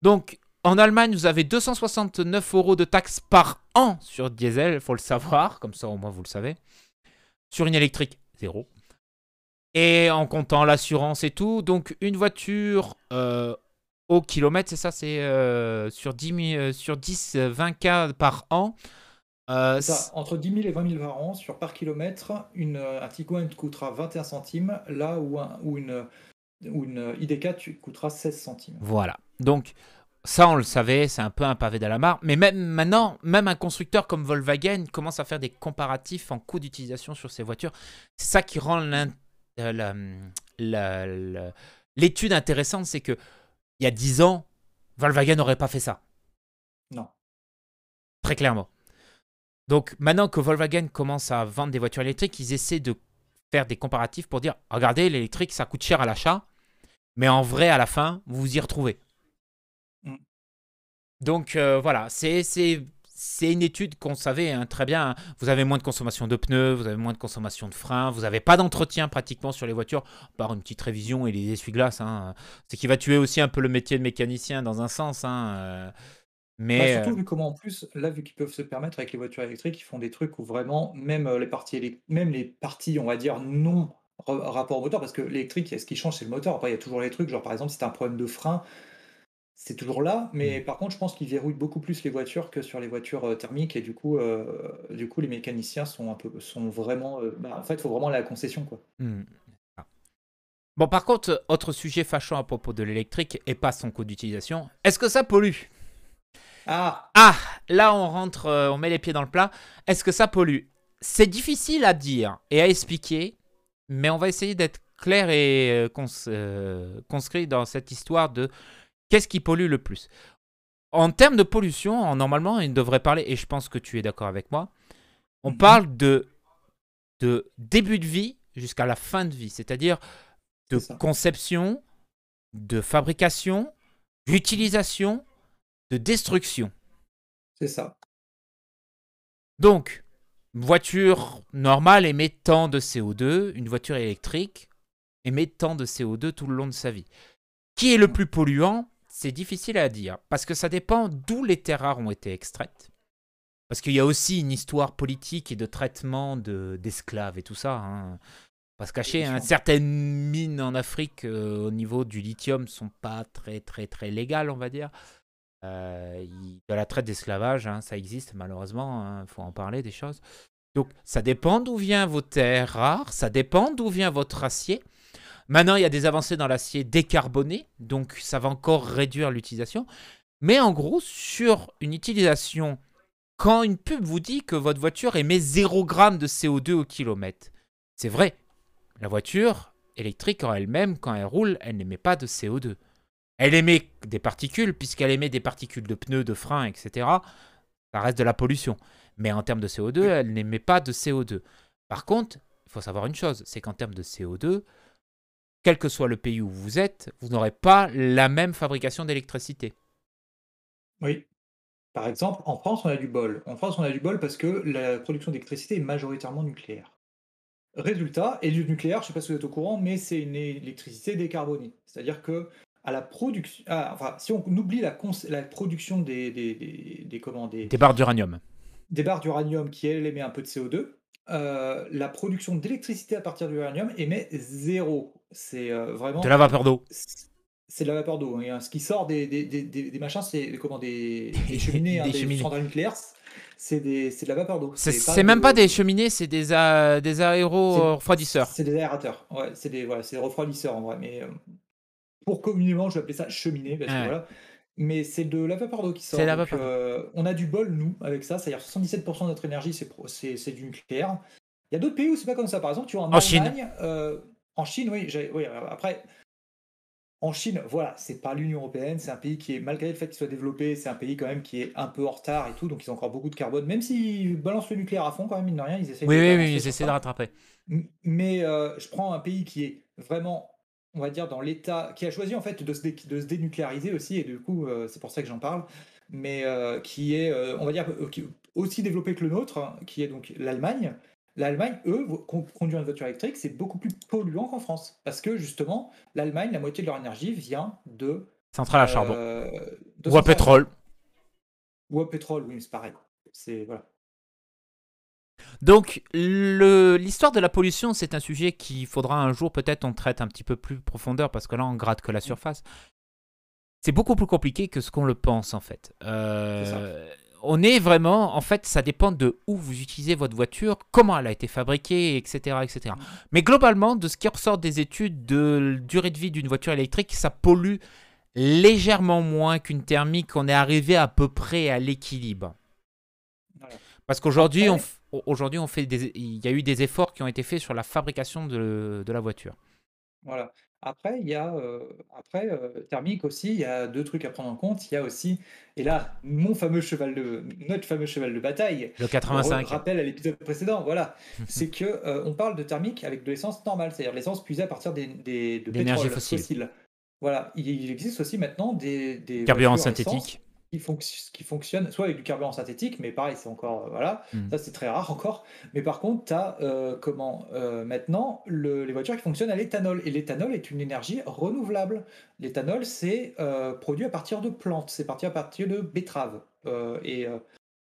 Donc en Allemagne, vous avez 269 euros de taxes par an sur diesel, il faut le savoir, comme ça au moins vous le savez. Sur une électrique, zéro. Et en comptant l'assurance et tout, donc une voiture euh, au kilomètre, c'est ça, c'est euh, sur 10, sur 10 20 k par an. Euh, ça, entre 10 000 et 20 000 par an sur par kilomètre, une, un Tiguan coûtera 21 centimes, là où, un, une, une ID4 coûtera 16 centimes. Voilà. Donc, ça, on le savait, c'est un peu un pavé de la mare. Mais même maintenant, même un constructeur comme Volkswagen commence à faire des comparatifs en coût d'utilisation sur ses voitures. C'est ça qui rend euh, l'étude intéressante, c'est que il y a 10 ans, Volkswagen n'aurait pas fait ça. Non. Très clairement. Donc maintenant que Volkswagen commence à vendre des voitures électriques, ils essaient de faire des comparatifs pour dire, regardez, l'électrique, ça coûte cher à l'achat, mais en vrai, à la fin, vous vous y retrouvez. Donc euh, voilà, c'est une étude qu'on savait hein, très bien. Hein. Vous avez moins de consommation de pneus, vous avez moins de consommation de freins, vous n'avez pas d'entretien pratiquement sur les voitures, par une petite révision et les essuie-glaces. Hein. Ce qui va tuer aussi un peu le métier de mécanicien dans un sens. Euh. Mais bah, surtout euh, vu comment en plus, là, vu qu'ils peuvent se permettre avec les voitures électriques, ils font des trucs où vraiment, même les parties, même les parties, on va dire, non rapport au moteur, parce que l'électrique, ce qui change, c'est le moteur. Après, il y a toujours les trucs, genre par exemple, si as un problème de frein, c'est toujours là, mais mmh. par contre, je pense qu'ils verrouillent beaucoup plus les voitures que sur les voitures euh, thermiques, et du coup, euh, du coup, les mécaniciens sont un peu, sont vraiment, euh, bah, en fait, il faut vraiment la concession, quoi. Mmh. Ah. Bon, par contre, autre sujet fâchant à propos de l'électrique et pas son coût d'utilisation, est-ce que ça pollue? Ah, Ah, là on rentre, on met les pieds dans le plat. Est-ce que ça pollue? C'est difficile à dire et à expliquer, mais on va essayer d'être clair et conscrit dans cette histoire de Qu'est-ce qui pollue le plus? En termes de pollution, normalement, il devrait parler, et je pense que tu es d'accord avec moi, on mhm. parle de, de début de vie jusqu'à la fin de vie, c'est-à-dire de conception, de fabrication, d'utilisation, de destruction. C'est ça. Donc, une voiture normale émet tant de CO2, une voiture électrique émet tant de CO2 tout le long de sa vie. Qui est le plus polluant? C'est difficile à dire, parce que ça dépend d'où les terres rares ont été extraites. Parce qu'il y a aussi une histoire politique et de traitement d'esclaves et tout ça. Hein. Pas se cacher, hein, certaines mines en Afrique euh, au niveau du lithium sont pas très très très légales, on va dire. Euh, de la traite d'esclavage, hein, ça existe malheureusement, il faut en parler des choses. Donc ça dépend d'où vient vos terres rares, ça dépend d'où vient votre acier. Maintenant, il y a des avancées dans l'acier décarboné, donc ça va encore réduire l'utilisation. Mais en gros, sur une utilisation quand une pub vous dit que votre voiture émet 0 g de CO2 au kilomètre, c'est vrai. La voiture électrique en elle-même, quand elle roule, elle n'émet pas de CO2. Elle émet des particules, puisqu'elle émet des particules de pneus, de freins, etc. Ça reste de la pollution. Mais en termes de CO2, elle n'émet pas de CO2. Par contre, il faut savoir une chose, c'est qu'en termes de CO2, quel que soit le pays où vous êtes, vous n'aurez pas la même fabrication d'électricité. Oui. Par exemple, en France, on a du bol. En France, on a du bol parce que la production d'électricité est majoritairement nucléaire. Résultat, et du nucléaire, je ne sais pas si vous êtes au courant, mais c'est une électricité décarbonée. C'est-à-dire que à la production, ah, enfin, si on oublie la, la production des, des, des, des, des barres d'uranium, des barres d'uranium qui elle émet un peu de CO2, euh, la production d'électricité à partir de l'uranium émet zéro. C'est euh, vraiment de la vapeur d'eau. C'est de la vapeur d'eau. Hein. Ce qui sort des, des, des, machins, c'est comment (laughs) des, cheminées, hein, des, centrales nucléaires. C'est de la vapeur d'eau. C'est même pas des cheminées, c'est des, des aéro-refroidisseurs. C'est des aérateurs. Ouais, c'est des, voilà, des refroidisseurs en vrai. Mais euh, pour communément, je vais appeler ça cheminée. Parce que, voilà, mais c'est de la vapeur d'eau qui sort. La vapeur. Euh, on a du bol, nous, avec ça. C'est-à-dire 77% de notre énergie, c'est du nucléaire. Il y a d'autres pays où c'est pas comme ça. Par exemple, tu vois, en, Allemagne, Chine. Euh, en Chine, oui, oui. Après, en Chine, voilà, c'est pas l'Union Européenne. C'est un pays qui est, malgré le fait qu'il soit développé, c'est un pays quand même qui est un peu en retard et tout. Donc, ils ont encore beaucoup de carbone. Même s'ils balancent le nucléaire à fond, quand même, mine de rien, ils essaient oui, de. Oui, oui, ils essaient de rattraper. Mais euh, je prends un pays qui est vraiment on va dire, dans l'État, qui a choisi en fait de se, de se dénucléariser aussi, et du coup, euh, c'est pour ça que j'en parle, mais euh, qui est, euh, on va dire, aussi développé que le nôtre, hein, qui est donc l'Allemagne. L'Allemagne, eux, conduire une voiture électrique, c'est beaucoup plus polluant qu'en France. Parce que justement, l'Allemagne, la moitié de leur énergie vient de. Centrale à charbon. ou à pétrole. Ou à pétrole, oui, c'est pareil. C'est. Voilà. Donc, l'histoire de la pollution, c'est un sujet qu'il faudra un jour peut-être on traite un petit peu plus profondeur parce que là, on gratte que la surface. C'est beaucoup plus compliqué que ce qu'on le pense en fait. Euh, on est vraiment, en fait, ça dépend de où vous utilisez votre voiture, comment elle a été fabriquée, etc., etc. Mais globalement, de ce qui ressort des études de durée de vie d'une voiture électrique, ça pollue légèrement moins qu'une thermique. On est arrivé à peu près à l'équilibre. Parce qu'aujourd'hui, on, aujourd'hui, on fait des, il y a eu des efforts qui ont été faits sur la fabrication de, de la voiture. Voilà. Après, il y a, euh, après euh, thermique aussi, il y a deux trucs à prendre en compte. Il y a aussi, et là, mon fameux cheval de, notre fameux cheval de bataille. Le 85. Rappel à l'épisode précédent, voilà. (laughs) c'est que euh, on parle de thermique avec de l'essence normale, c'est-à-dire l'essence puisée à partir des, des de pétrole fossile. Voilà. Il, existe aussi maintenant des, des carburants synthétiques qui, qui fonctionne soit avec du carburant synthétique, mais pareil, c'est encore. Euh, voilà, hmm. ça c'est très rare encore. Mais par contre, tu as euh, comment euh, maintenant les voitures qui fonctionnent à l'éthanol. Et l'éthanol est une énergie renouvelable. L'éthanol, c'est produit à partir de plantes, c'est parti à partir de betteraves. et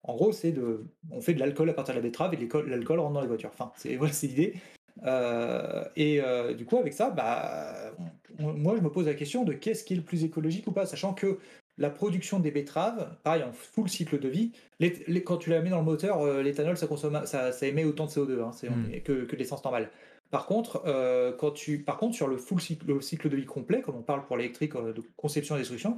en gros, c'est de. On fait de l'alcool à partir de la betterave et l'alcool rentre dans les voitures. Enfin, c'est (laughs) voilà, l'idée. et du coup, avec ça, bah, moi, je me pose la question de qu'est-ce qui est le plus écologique ou pas, sachant que la production des betteraves, pareil, en full cycle de vie, quand tu la mets dans le moteur, euh, l'éthanol, ça, consomme, ça, émet autant de CO2 hein, hmm. que, que l'essence normale. Par contre, euh, quand tu, par contre, sur le full cycle, cycle de vie complet, comme on parle pour l'électrique euh, de conception et destruction,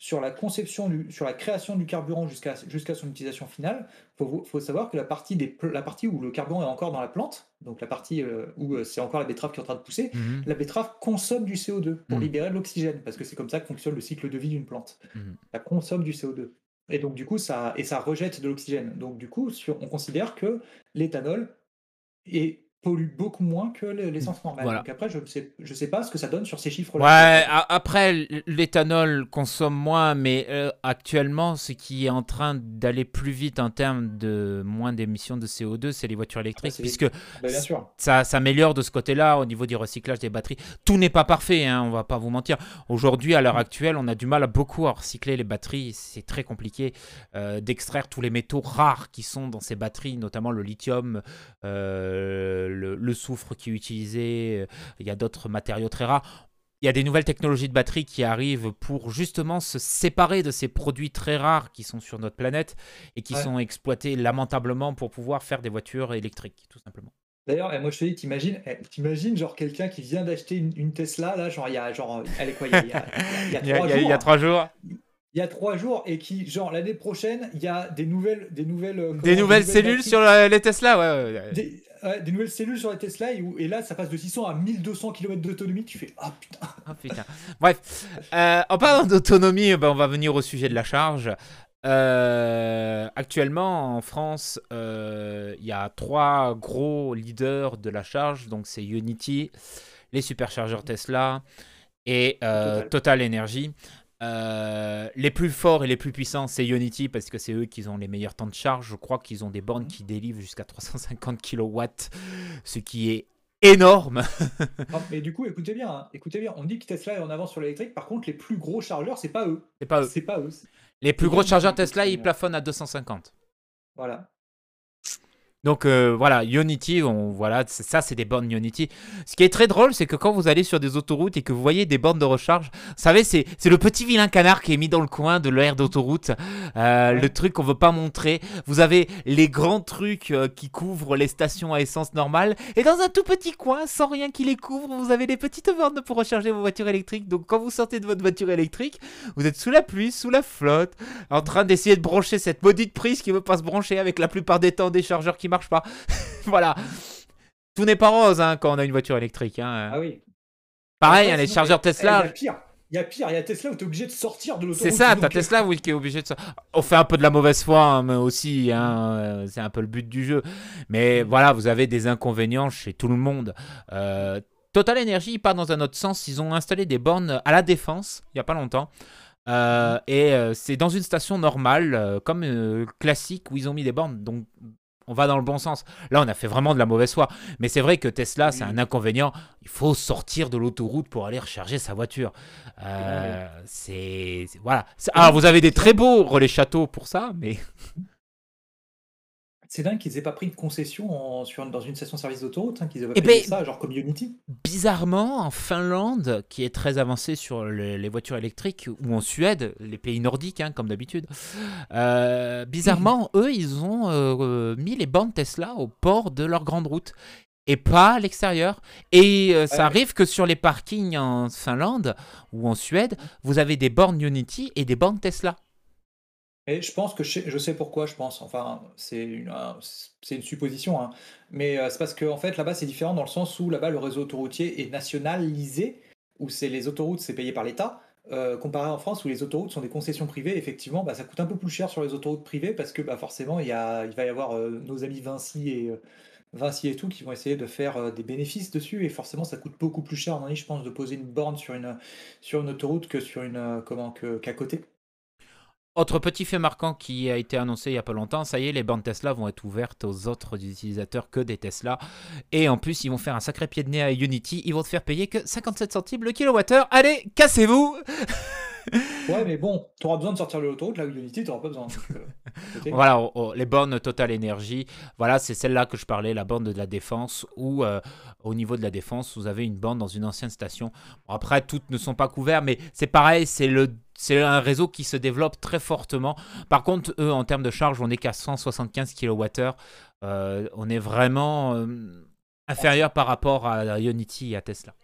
sur la conception, du, sur la création du carburant jusqu'à jusqu'à son utilisation finale, il faut, savoir que la partie, des, la partie où le carburant est encore dans la plante, donc la partie euh, où euh, c'est encore la betterave qui est en train de pousser, mhm. la betterave consomme du CO2 pour mhm. libérer de l'oxygène, parce que c'est comme ça que fonctionne le cycle de vie d'une plante. Mhm. Elle consomme du CO2. Et donc du coup, ça, et ça rejette de l'oxygène. Donc du coup, sur, on considère que l'éthanol est pollue beaucoup moins que l'essence normale. Donc après, je ne sais, je sais pas ce que ça donne sur ces chiffres-là. Ouais, après, l'éthanol consomme moins, mais euh, actuellement, ce qui est en train d'aller plus vite en termes de moins d'émissions de CO2, c'est les voitures électriques, ah, puisque bah, ça s'améliore de ce côté-là au niveau du recyclage des batteries. Tout n'est pas parfait, hein, on va pas vous mentir. Aujourd'hui, à l'heure mm. actuelle, on a du mal à beaucoup à recycler les batteries. C'est très compliqué euh, d'extraire tous les métaux rares qui sont dans ces batteries, notamment le lithium. Euh, le, soufre qui est utilisé, il y a d'autres matériaux très rares. Il y a des nouvelles technologies de batterie qui arrivent pour justement se séparer de ces produits très rares qui sont sur notre planète et qui sont exploités lamentablement pour pouvoir faire des voitures électriques, tout simplement. D'ailleurs, eh, moi je te dis, t'imagines, eh, t'imagines genre quelqu'un qui vient d'acheter une, Tesla, là, genre il y a, genre, elle est quoi, il y a, trois jours. il y a trois jours et qui, genre, l'année prochaine, il y a des nouvelles, des nouvelles, euh, Des nouvelles cellules batteries, sur la- les Tesla, ouais. ouais, ouais. des, ouais, des nouvelles cellules sur les Tesla et, où- et là, ça passe de 600 à 1200 km d'autonomie. Tu fais, ah putain. (laughs) Ah, putain. Bref, euh, en parlant d'autonomie, ben, on va venir au sujet de la charge. Euh, actuellement, en France, euh, il y a trois gros leaders de la charge. Donc, c'est Unity, les superchargeurs Tesla et Total. Total Energy. Euh, les plus forts et les plus puissants, c'est Unity parce que c'est eux qui ont les meilleurs temps de charge. Je crois qu'ils ont des bornes qui délivrent jusqu'à 350 kW, ce qui est énorme. (laughs) Non, mais du coup, écoutez bien, hein, écoutez bien. On dit que Tesla est en avance sur l'électrique. Par contre, les plus gros chargeurs, c'est pas eux. C'est pas eux. C'est pas eux. Les plus gros chargeurs Tesla, ils plafonnent à 250. Voilà. Donc euh, voilà, Unity, on, voilà, ça c'est des bornes Unity. Ce qui est très drôle, c'est que quand vous allez sur des autoroutes et que vous voyez des bornes de recharge, vous savez, c'est c'est le petit vilain canard qui est mis dans le coin de l'aire d'autoroute, euh, le truc qu'on veut pas montrer. Vous avez les grands trucs euh, qui couvrent les stations à essence normale, et dans un tout petit coin, sans rien qui les couvre, vous avez des petites bornes pour recharger vos voitures électriques. Donc quand vous sortez de votre voiture électrique, vous êtes sous la pluie, sous la flotte, en train d'essayer de brancher cette maudite prise qui veut pas se brancher avec la plupart des temps des chargeurs qui marchent pas. (laughs) voilà. Tout n'est pas rose hein, quand on a une voiture électrique. hein. Ah oui. Pareil, hein, les sinon, chargeurs eh, Il y Tesla. a pire. Il y a pire. Il y a Tesla où tu es obligé de sortir de l'autoroute. C'est ça, t'as Tesla oui, qui est obligé de ça. On fait un peu de la mauvaise foi hein, mais aussi, hein, euh, c'est un peu le but du jeu. Mais voilà, vous avez des inconvénients chez tout le monde. Euh, Total Energy, part dans un autre sens. Ils ont installé des bornes à la défense il n'y a pas longtemps. Euh, et euh, c'est dans une station normale, comme classique, où ils ont mis des bornes. Donc on va dans le bon sens. Là, on a fait vraiment de la mauvaise foi. Mais c'est vrai que Tesla, c'est un inconvénient. Il faut sortir de l'autoroute pour aller recharger sa voiture. Euh, c'est c'est- voilà. Alors, vous avez des très beaux relais châteaux pour ça, mais (laughs) C'est dingue qu'ils aient pas pris de concession en- sur une- dans une station-service d'autoroute, hein, qu'ils aient pas Eh payé ben- ça, genre comme Unity. bizarrement, en Finlande, qui est très avancée sur les, les voitures électriques, ou en Suède, les pays nordiques, hein, comme d'habitude, euh, bizarrement, (laughs) eux, ils ont euh, euh, mis les bornes Tesla au port de leur grande route. Et pas à l'extérieur. Et euh, ça Ouais. arrive que sur les parkings en Finlande ou en Suède, vous avez des bornes Unity et des bornes Tesla. Et je pense que je sais, pourquoi, je pense. Enfin, c'est une, une supposition. hein. Mais euh, c'est parce que en fait, là-bas, c'est différent dans le sens où là-bas, le réseau autoroutier est nationalisé, où c'est les autoroutes, c'est payé par l'État. euh, comparé en France où les autoroutes sont des concessions privées, effectivement, bah, ça coûte un peu plus cher sur les autoroutes privées parce que bah, forcément, il, y a, il va y avoir euh, nos amis Vinci et, euh, Vinci et tout qui vont essayer de faire euh, des bénéfices dessus et forcément, ça coûte beaucoup plus cher, avis, je pense, de poser une borne sur une, sur une autoroute que sur une euh, comment que- qu'à côté. Autre petit fait marquant qui a été annoncé il n'y a pas longtemps, ça y est, les bornes Tesla vont être ouvertes aux autres utilisateurs que des Tesla. Et en plus, ils vont faire un sacré pied de nez à Unity. Ils vont te faire payer que 57 centimes le kilowattheure. Allez, cassez-vous (laughs) Ouais, mais bon, tu auras besoin de sortir de l'autoroute, là où Unity, tu n'auras pas besoin. donc, euh. (laughs) Voilà, oh, oh, les bornes Total Energy, voilà, c'est celle-là que je parlais, la borne de la défense, où euh, au niveau de la défense, vous avez une borne dans une ancienne station. Bon, après, toutes ne sont pas couvertes, mais c'est pareil, c'est le c'est un réseau qui se développe très fortement. Par contre, eux, en termes de charge, on n'est qu'à 175 kWh. Euh, on est vraiment euh, inférieur par rapport à Unity et à Tesla.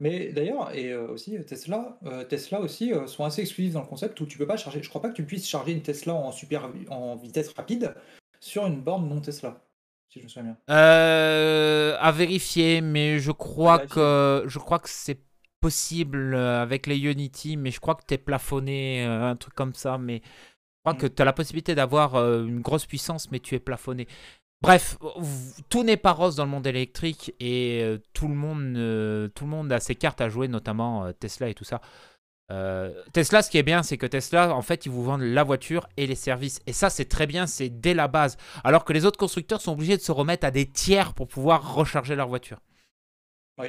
Mais d'ailleurs, et euh, aussi Tesla, euh, Tesla aussi euh, sont assez exclusifs dans le concept où tu peux pas charger. Je crois pas que tu puisses charger une Tesla en super en vitesse rapide sur une borne non Tesla, si je me souviens bien. Euh, à vérifier, mais je crois que je crois que c'est possible euh, avec les Unity, mais je crois que tu es plafonné, euh, un truc comme ça, mais je crois Mm. que tu as la possibilité d'avoir euh, une grosse puissance, mais tu es plafonné. Bref, tout n'est pas rose dans le monde électrique et euh, tout, le monde, tout le monde a ses cartes à jouer, notamment euh, Tesla et tout ça. Euh, Tesla, ce qui est bien, c'est que Tesla, en fait, ils vous vendent la voiture et les services. Et ça, c'est très bien, c'est dès la base. Alors que les autres constructeurs sont obligés de se remettre à des tiers pour pouvoir recharger leur voiture. Oui.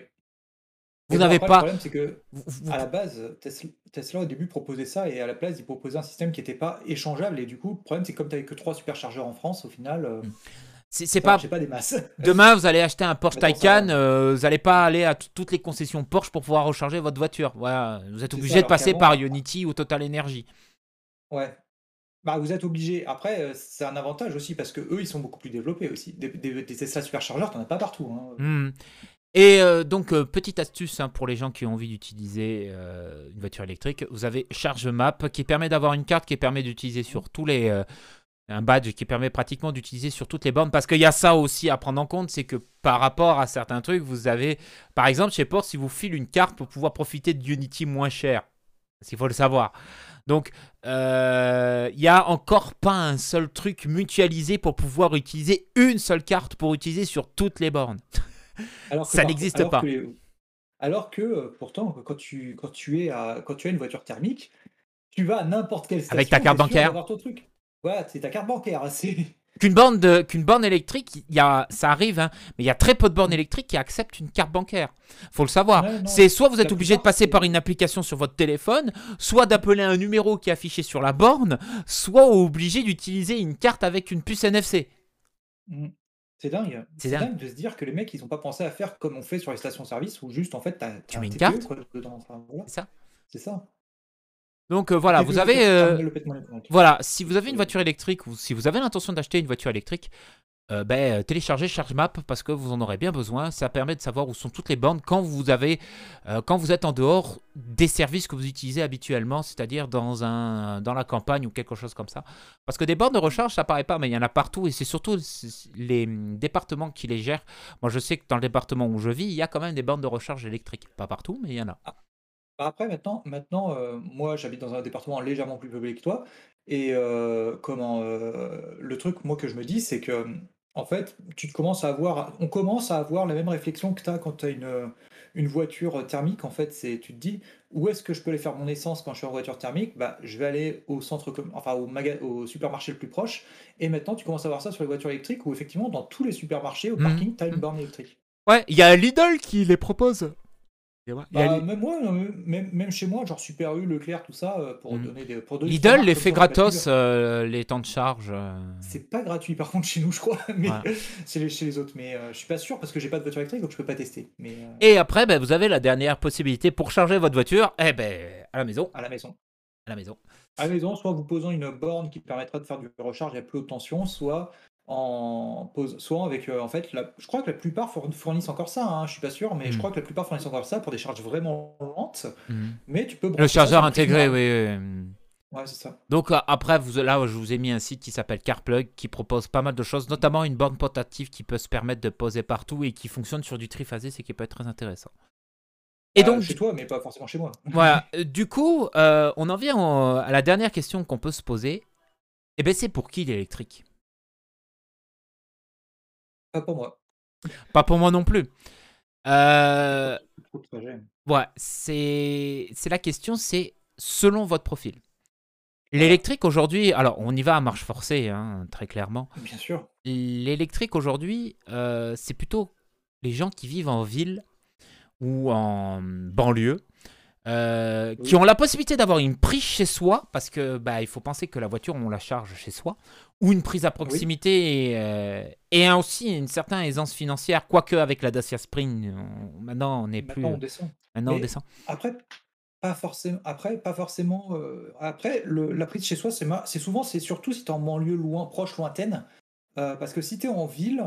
Vous n'avez pas. Le problème, c'est que vous- à la base, Tesla, Tesla, au début proposait ça et à la place, ils proposaient un système qui n'était pas échangeable. Et du coup, le problème, c'est que comme tu n'avais que trois superchargeurs en France, au final, euh, C'est pas. marchait pas des masses. (laughs) Demain, vous allez acheter un Porsche Taycan, euh, vous n'allez pas aller à toutes les concessions Porsche pour pouvoir recharger votre voiture. Voilà, vous êtes obligé ça, de passer par Unity ou Total Energy. Ouais. Bah, vous êtes obligé. Après, euh, c'est un avantage aussi parce que eux, ils sont beaucoup plus développés aussi. Des, des, des Tesla superchargeurs, t'en as pas partout. hein. Hmm. Et euh, donc, euh, petite astuce hein, pour les gens qui ont envie d'utiliser une voiture électrique, vous avez Charge Map qui permet d'avoir une carte qui permet d'utiliser sur tous les. Un badge qui permet pratiquement d'utiliser sur toutes les bornes. Parce qu'il y a ça aussi à prendre en compte, c'est que par rapport à certains trucs, vous avez. Par exemple, chez Porsche, si vous file une carte pour pouvoir profiter de Unity moins cher. Parce qu'il faut le savoir. Donc, euh, il n'y a encore pas un seul truc mutualisé pour pouvoir utiliser une seule carte pour utiliser sur toutes les bornes. (laughs) Alors Ça n'existe pas. que alors que euh, pourtant, quand tu, quand, tu es à, quand tu as une voiture thermique, tu vas à n'importe quelle station. Avec ta carte bancaire. d'avoir ton truc. C'est ta carte bancaire. hein. (laughs) Qu'une borne, de- qu'une borne électrique, il y a, ça arrive, hein, mais il y a très peu de bornes électriques qui acceptent une carte bancaire. faut le savoir. Ouais, c'est soit vous êtes obligé de passer par une application sur votre téléphone, soit d'appeler un numéro qui est affiché sur la borne, soit obligé d'utiliser une carte avec une puce NFC. Mm. C'est dingue. C'est dingue. dingue. de se dire que les mecs, ils n'ont pas pensé à faire comme on fait sur les stations-service où juste en fait, Tu mets un une TPE, carte quoi, dedans. Enfin, voilà. C'est ça. C'est ça. Donc euh, voilà, vous avez. euh. Voilà, si vous avez une voiture électrique ou si vous avez l'intention d'acheter une voiture électrique, euh, ben, téléchargez ChargeMap parce que vous en aurez bien besoin. Ça permet de savoir où sont toutes les bornes quand vous avez, quand vous êtes en dehors des services que vous utilisez habituellement, c'est-à-dire dans un, dans la campagne ou quelque chose comme ça. Parce que des bornes de recharge, ça paraît pas, mais il y en a partout et c'est surtout les hum, départements qui les gèrent. Moi, je sais que dans le département où je vis, il y a quand même des bornes de recharge électriques. Pas partout, mais il y en a. Bah, Après, maintenant, maintenant euh, moi, j'habite dans un département légèrement plus peuplé que toi. Et euh, comment euh, le truc, moi, que je me dis, c'est que, en fait, tu te commences à avoir, on commence à avoir la même réflexion que tu as quand tu as une, une voiture thermique. En fait, c'est, tu te dis, où est-ce que je peux aller faire mon essence quand je suis en voiture thermique? Bah, je vais aller au centre, com- enfin, au, maga- au supermarché le plus proche. Et maintenant, tu commences à voir ça sur les voitures électriques où, effectivement, dans tous les supermarchés, au Mhm. parking, tu as une Mhm. borne électrique. Ouais, il y a Lidl qui les propose. Il y a Bah, Li- même moi, mais même, même chez moi, genre Super U, Leclerc, tout ça, euh, pour Mhm. donner des. Pour donner Lidl trois les fait gratos euh, les temps de charge. euh. C'est pas gratuit par contre chez nous, je crois, (laughs) mais Voilà. (laughs) chez, les, chez les autres. Mais euh, je suis pas sûr parce que j'ai pas de voiture électrique donc je peux pas tester. Mais euh, Et après, ben, vous avez la dernière possibilité pour charger votre voiture. Eh ben, à la maison. à la maison. À la maison. À la maison, soit vous posant une borne qui permettra de faire du recharge à plus haute tension, soit en pose, soit avec euh, en fait, la- je crois que la plupart fourn- fournissent encore ça. Hein, je suis pas sûr, mais je Mhm. crois que la plupart fournissent encore ça pour des charges vraiment lentes. Mais tu peux Le chargeur intégré, oui. oui. Ouais, c'est ça. Donc euh, après, vous, là, je vous ai mis un site qui s'appelle CarPlug qui propose pas mal de choses, notamment une borne portative qui peut se permettre de poser partout et qui fonctionne sur du triphasé, c'est qui peut être très intéressant. Et Euh, donc, chez toi, mais pas forcément chez moi. (laughs) voilà. Du coup, euh, on en vient à la dernière question qu'on peut se poser. Eh ben, c'est pour qui l'électrique? Pas pour moi. Pas pour moi non plus. Euh. Ouais, c'est la question, c'est selon votre profil. L'électrique aujourd'hui, alors on y va à marche forcée, hein, très clairement. Bien sûr. L'électrique aujourd'hui, euh, c'est plutôt les gens qui vivent en ville ou en banlieue, euh, qui ont la possibilité d'avoir une prise chez soi, parce que bah, il faut penser que la voiture, on la charge chez soi, ou une prise à proximité, et, euh, et aussi une certaine aisance financière, quoique avec la Dacia Spring, on- maintenant on n'est plus... Maintenant, on descend. Maintenant on descend. Après, pas forcément. Après, pas forcément. euh, après, le- la prise chez soi, c'est souvent, c'est surtout si tu es en banlieue loin, proche, lointaine. Parce que si tu es en ville,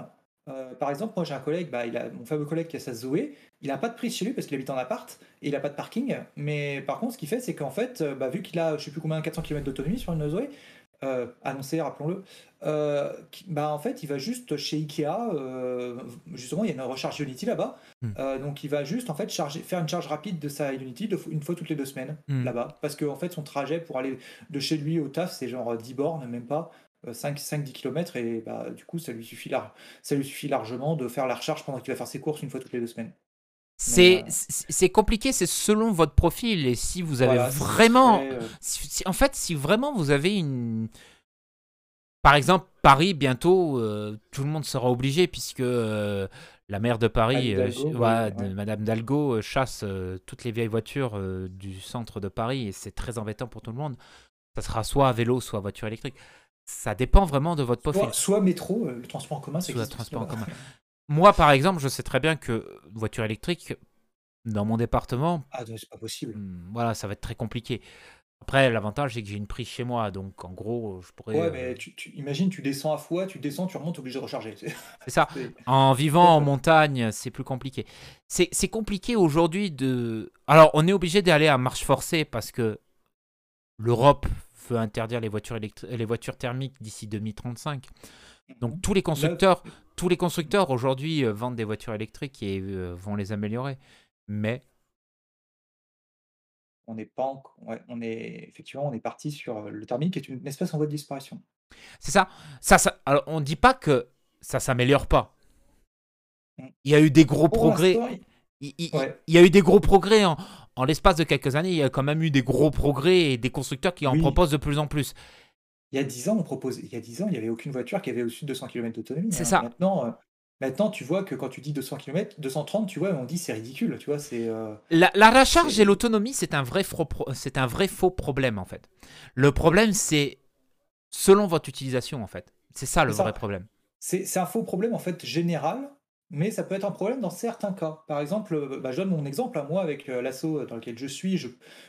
euh, par exemple, moi j'ai un collègue, bah, il a, mon fameux collègue qui a sa Zoé, il n'a pas de prise chez lui parce qu'il habite en appart et il n'a pas de parking. Mais par contre, ce qu'il fait, c'est qu'en fait, euh, bah, vu qu'il a, je sais plus combien, 400 km d'autonomie sur une Zoé, euh, annoncé, rappelons-le, euh, bah, en fait, il va juste chez Ikea, justement, il y a une recharge Unity là-bas. Hmm. Donc, il va juste en fait charger, faire une charge rapide de sa Unity une fois toutes les deux semaines Hmm. là-bas. Parce que en fait, son trajet pour aller de chez lui au taf, c'est genre 10 bornes, même pas. 5-10 km et bah, du coup ça lui, suffit lar- ça lui suffit largement de faire la recharge pendant qu'il va faire ses courses une fois toutes les deux semaines. C'est euh, c'est- compliqué, c'est selon votre profil et si vous avez Voilà, vraiment, euh, si- si- en fait, si vraiment vous avez une, par exemple Paris bientôt, euh, tout le monde sera obligé puisque euh, la maire de Paris, Anne euh, Hidalgo, ch- ouais, ouais, de- ouais. Madame Dalgo euh, chasse euh, toutes les vieilles voitures euh, du centre de Paris et c'est très embêtant pour tout le monde. Ça sera soit à vélo, soit voiture électrique. Ça dépend vraiment de votre profil. soit, soit métro, euh, le transport en commun, c'est transport en commun. Moi, par exemple, je sais très bien que voiture électrique, dans mon département, Ah non, c'est pas possible. Hmm, Voilà, ça va être très compliqué. Après, l'avantage, c'est que j'ai une prise chez moi, donc en gros, je pourrais. Ouais, euh, mais tu, tu- imagine, tu descends à fois, tu descends, tu remontes, t'es obligé de recharger. (laughs) C'est- ça. En vivant en montagne, c'est plus compliqué. C'est compliqué aujourd'hui de. Alors, on est obligé d'aller à marche forcée parce que l'Europe veut interdire les voitures, électri- les voitures thermiques d'ici 2035. Donc, tous les constructeurs, tous les constructeurs aujourd'hui euh, vendent des voitures électriques et euh, vont les améliorer. Mais on n'est pas en- ouais, on est effectivement on est parti sur euh, le thermique qui est une espèce en voie de disparition. c'est ça. ça, ça alors, on ne dit pas que ça s'améliore pas. Mm. Il y a eu des gros Pour progrès. Il, il- Ouais. il y a eu des gros progrès en, en l'espace de quelques années. Il y a quand même eu des gros progrès et des constructeurs qui en Oui. proposent de plus en plus. Il y a 10 ans, on proposait, il y a 10 ans, il n'y avait aucune voiture qui avait au-dessus de 200 km d'autonomie. C'est hein. ça. Maintenant, euh, maintenant, tu vois que quand tu dis 200 km, 230, tu vois, on dit c'est ridicule, tu vois, c'est euh, La, la recharge et l'autonomie, c'est un, vrai pro- c'est un vrai faux problème en fait. Le problème, c'est selon votre utilisation en fait. C'est ça le ça. vrai problème. c'est c'est un faux problème en fait général, mais ça peut être un problème dans certains cas. Par exemple, euh, bah, je donne mon exemple à moi avec euh, l'assaut dans lequel je suis, je,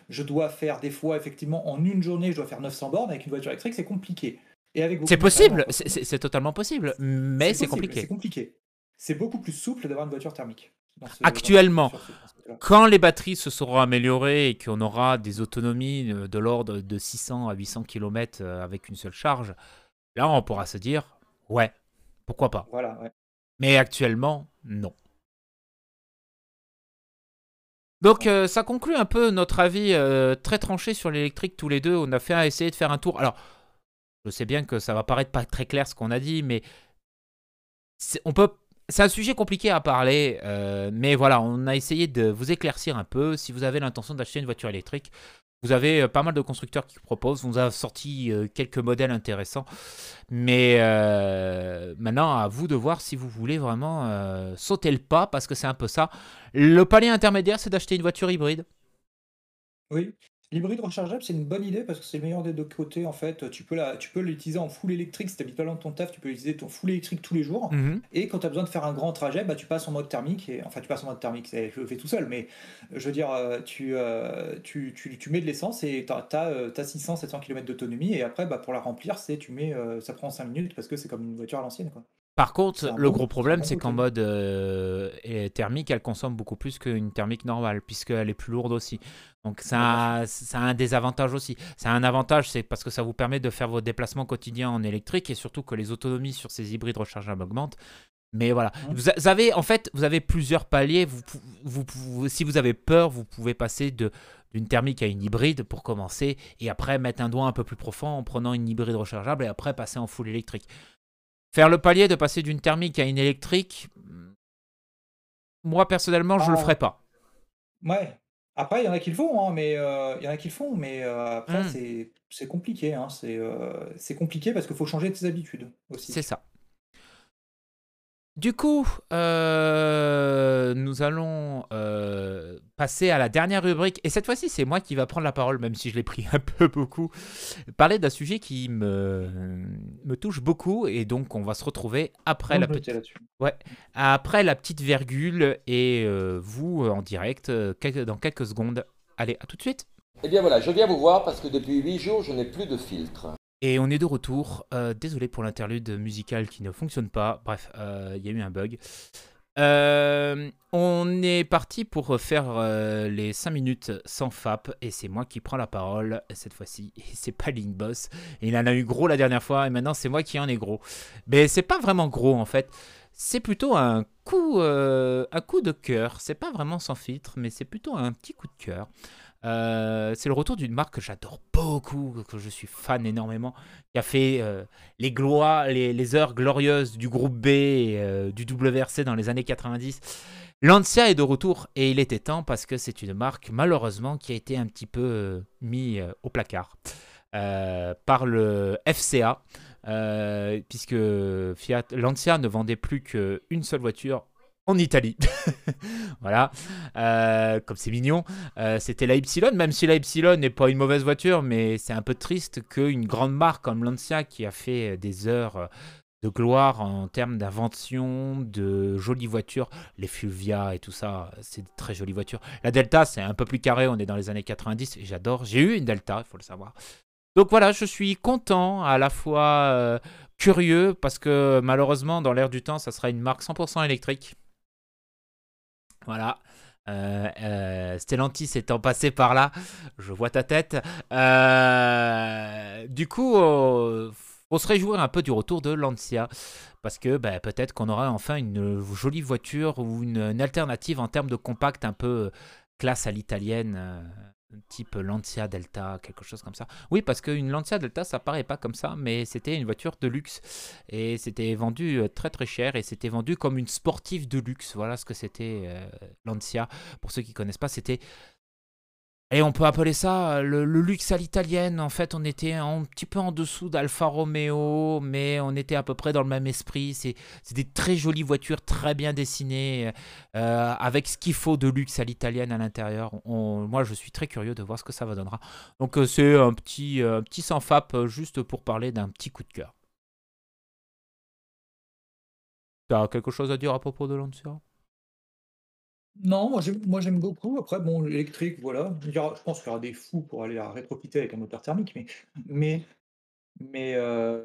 je dois faire des fois effectivement en une journée, je dois faire 900 bornes avec une voiture électrique, c'est compliqué. Et avec C'est possible, c'est- totalement possible, mais c'est compliqué. C'est compliqué. C'est beaucoup plus souple d'avoir une voiture thermique. ce- Actuellement. ce-. Quand les batteries se seront améliorées et qu'on aura des autonomies euh, de l'ordre de 600 à 800 km avec une seule charge, là on pourra se dire, ouais, pourquoi pas. Voilà, ouais. Mais actuellement, non. Donc euh, ça conclut un peu notre avis euh, très tranché sur l'électrique tous les deux. On a fait essayer de faire un tour. Alors, je sais bien que ça va paraître pas très clair ce qu'on a dit, mais on peut. C'est un sujet compliqué à parler, euh, mais voilà, on a essayé de vous éclaircir un peu. Si vous avez l'intention d'acheter une voiture électrique, vous avez euh, pas mal de constructeurs qui proposent. On vous a sorti euh, quelques modèles intéressants. Mais euh, maintenant, à vous de voir si vous voulez vraiment sauter le pas, parce que c'est un peu ça. Le palier intermédiaire, c'est d'acheter une voiture hybride. Oui. L'hybride rechargeable, c'est une bonne idée parce que c'est le meilleur des deux côtés. En fait, tu peux la, tu peux l'utiliser en full électrique si tu habites pas loin de ton taf, tu peux utiliser ton full électrique tous les jours. Mhm. Et quand tu as besoin de faire un grand trajet, bah, tu passes en mode thermique. Et, enfin, tu passes en mode thermique, c'est- je le fais tout seul, mais je veux dire, euh, tu, euh, tu, tu, tu mets de l'essence et tu as, 600-700 km d'autonomie. Et après, bah, pour la remplir, c'est tu mets, euh, ça prend 5 minutes parce que c'est comme une voiture à l'ancienne. quoi. Par contre, le bon- gros problème, c'est qu'en mode euh, thermique, elle consomme beaucoup plus qu'une thermique normale, puisqu'elle est plus lourde aussi. Donc ça a, ça a un désavantage aussi. Ça a un avantage, c'est parce que ça vous permet de faire vos déplacements quotidiens en électrique et surtout que les autonomies sur ces hybrides rechargeables augmentent. Mais voilà, Mhm. vous avez en fait, vous avez plusieurs paliers. Vous, vous, si vous avez peur, vous pouvez passer de d'une thermique à une hybride pour commencer et après mettre un doigt un peu plus profond en prenant une hybride rechargeable et après passer en full électrique. Faire le palier de passer d'une thermique à une électrique, moi personnellement, je le Ah. ferai pas. Ouais. Après, il y en a qui le font, hein, mais euh, il y en a qui le font, mais euh, après, Mm. c'est c'est compliqué. Hein, c'est euh, c'est compliqué parce qu'il faut changer tes habitudes aussi. C'est ça. Du coup, euh, nous allons euh, passer à la dernière rubrique. Et cette fois-ci, c'est moi qui va prendre la parole, même si je l'ai pris (laughs) un peu beaucoup. Parler d'un sujet qui me, me touche beaucoup. Et donc, on va se retrouver après, la, petite, là-dessus? après la petite virgule. Et euh, vous, euh, en direct, euh, quelques- dans quelques secondes. Allez, à tout de suite. Eh bien voilà, je viens vous voir parce que depuis 8 jours, je n'ai plus de filtre. Et on est de retour. Euh, désolé pour l'interlude musical qui ne fonctionne pas. Bref, euh, il y a eu un bug. Euh, on est parti pour faire euh, les 5 minutes sans FAP et c'est moi qui prends la parole cette fois-ci. (laughs) Et c'est pas Link Boss. Il en a eu gros la dernière fois et maintenant c'est moi qui en ai gros. Mais c'est pas vraiment gros en fait. C'est plutôt un coup, euh, un coup de cœur. C'est pas vraiment sans filtre, mais c'est plutôt un petit coup de cœur. Euh, c'est le retour d'une marque que j'adore beaucoup, que je suis fan énormément, qui a fait euh, les, gloires, les, heures glorieuses du groupe B et euh, du WRC dans les années 90. Lancia est de retour et il était temps parce que c'est une marque malheureusement qui a été un petit peu mis euh, au placard par le FCA, puisque Fiat Lancia ne vendait plus qu'une seule voiture en Italie. (laughs) voilà, Euh, comme c'est mignon. Euh, C'était la Ypsilon, même si la Ypsilon n'est pas une mauvaise voiture, mais c'est un peu triste qu'une grande marque comme Lancia qui a fait des heures euh, de gloire en termes d'invention, de jolies voitures. Les Fulvia et tout ça, c'est de très jolies voitures. La Delta, c'est un peu plus carré, on est dans les années 90 et j'adore. J'ai eu une Delta, il faut le savoir. Donc voilà, je suis content, à la fois euh, curieux, parce que malheureusement, dans l'air du temps, ça sera une marque 100% électrique. Voilà. Euh, euh, Stellantis étant passé par là, je vois ta tête. Euh, du coup, on se réjouir un peu du retour de Lancia. Parce que bah, peut-être qu'on aura enfin une jolie voiture ou une, alternative en termes de compact un peu classe à l'italienne type Lancia Delta, quelque chose comme ça. Oui, parce qu'une Lancia Delta, ça paraît pas comme ça, mais c'était une voiture de luxe. Et c'était vendu euh, très très cher, et c'était vendu comme une sportive de luxe. Voilà ce que c'était euh, Lancia. Pour ceux qui connaissent pas, c'était et on peut appeler ça euh, le, luxe à l'italienne. En fait, on était un petit peu en dessous d'Alfa Romeo, mais on était à peu près dans le même esprit. C'est des très jolies voitures, très bien dessinées, euh, avec ce qu'il faut de luxe à l'italienne à l'intérieur. Moi, je suis très curieux de voir ce que ça va donnera. Donc, euh, c'est un petit, un petit sans fap juste pour parler d'un petit coup de cœur. Tu as quelque chose à dire à propos de Lancia? Non, moi j'aime moi j'aime beaucoup. Après, bon, l'électrique, voilà. je pense qu'il y aura des fous pour aller à rétrofiter avec un moteur thermique, mais mais mais euh,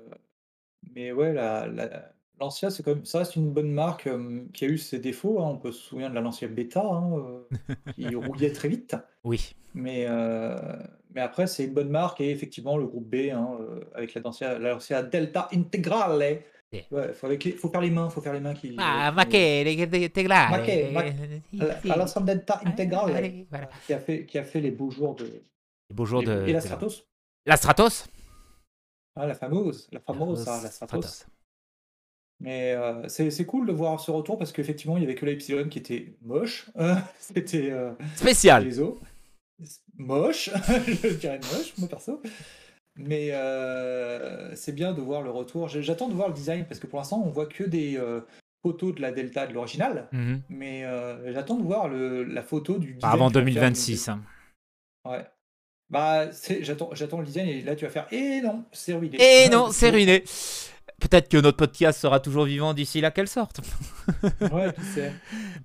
mais ouais, la la Lancia, c'est comme ça c'est une bonne marque, qui a eu ses défauts, hein. On peut se souvenir de la Lancia Beta, hein, euh, qui (laughs) rouillait très vite. Oui. Mais euh, mais après, c'est une bonne marque et effectivement, le groupe B, hein, avec la Lancia la Lancia Delta Integrale Ouais, faut, faire les mains, faut faire les mains qui. Ah, ma che integrale. Ma che, ma... intégrale voilà. qui a fait qui a fait les beaux jours de. Les beaux jours et, de. Et la Stratos? La Stratos? Ah, la fameuse, la fameuse, la, la Stratos. Mais euh, c'est cool de voir ce retour parce qu'effectivement, il n'y avait que la Y qui était moche. (laughs) C'était. Euh, Spécial. Les os. Moche, (laughs) je dirais moche, moi perso. Mais euh, c'est bien de voir le retour. J'attends de voir le design parce que pour l'instant, on voit que des euh, photos de la Delta de l'original. Mhm. Mais euh, j'attends de voir le, la photo du design. avant 2026. Hein. Ouais. Bah, j'attends le design et là, tu vas faire Eh non, c'est ruiné. Eh non, (laughs) c'est ruiné. Peut-être que notre podcast sera toujours vivant d'ici là qu'elle sorte. (laughs) ouais, tu sais.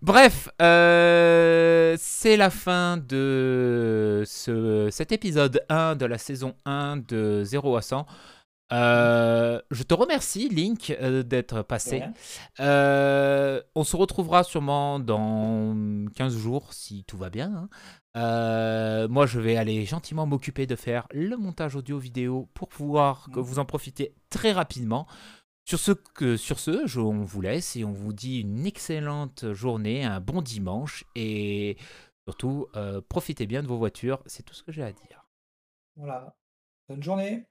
Bref, euh, c'est la fin de ce, cet épisode 1 de la saison 1 de 0 à 100. Euh, je te remercie, Link, euh, d'être passé. on se retrouvera sûrement dans 15 jours, si tout va bien. Hein. Euh, moi, je vais aller gentiment m'occuper de faire le montage audio-vidéo pour pouvoir que mmh. vous en profitez très rapidement. Sur ce, que, sur ce je, on vous laisse et on vous dit une excellente journée, un bon dimanche et surtout, euh, profitez bien de vos voitures. C'est tout ce que j'ai à dire. Voilà. Bonne journée.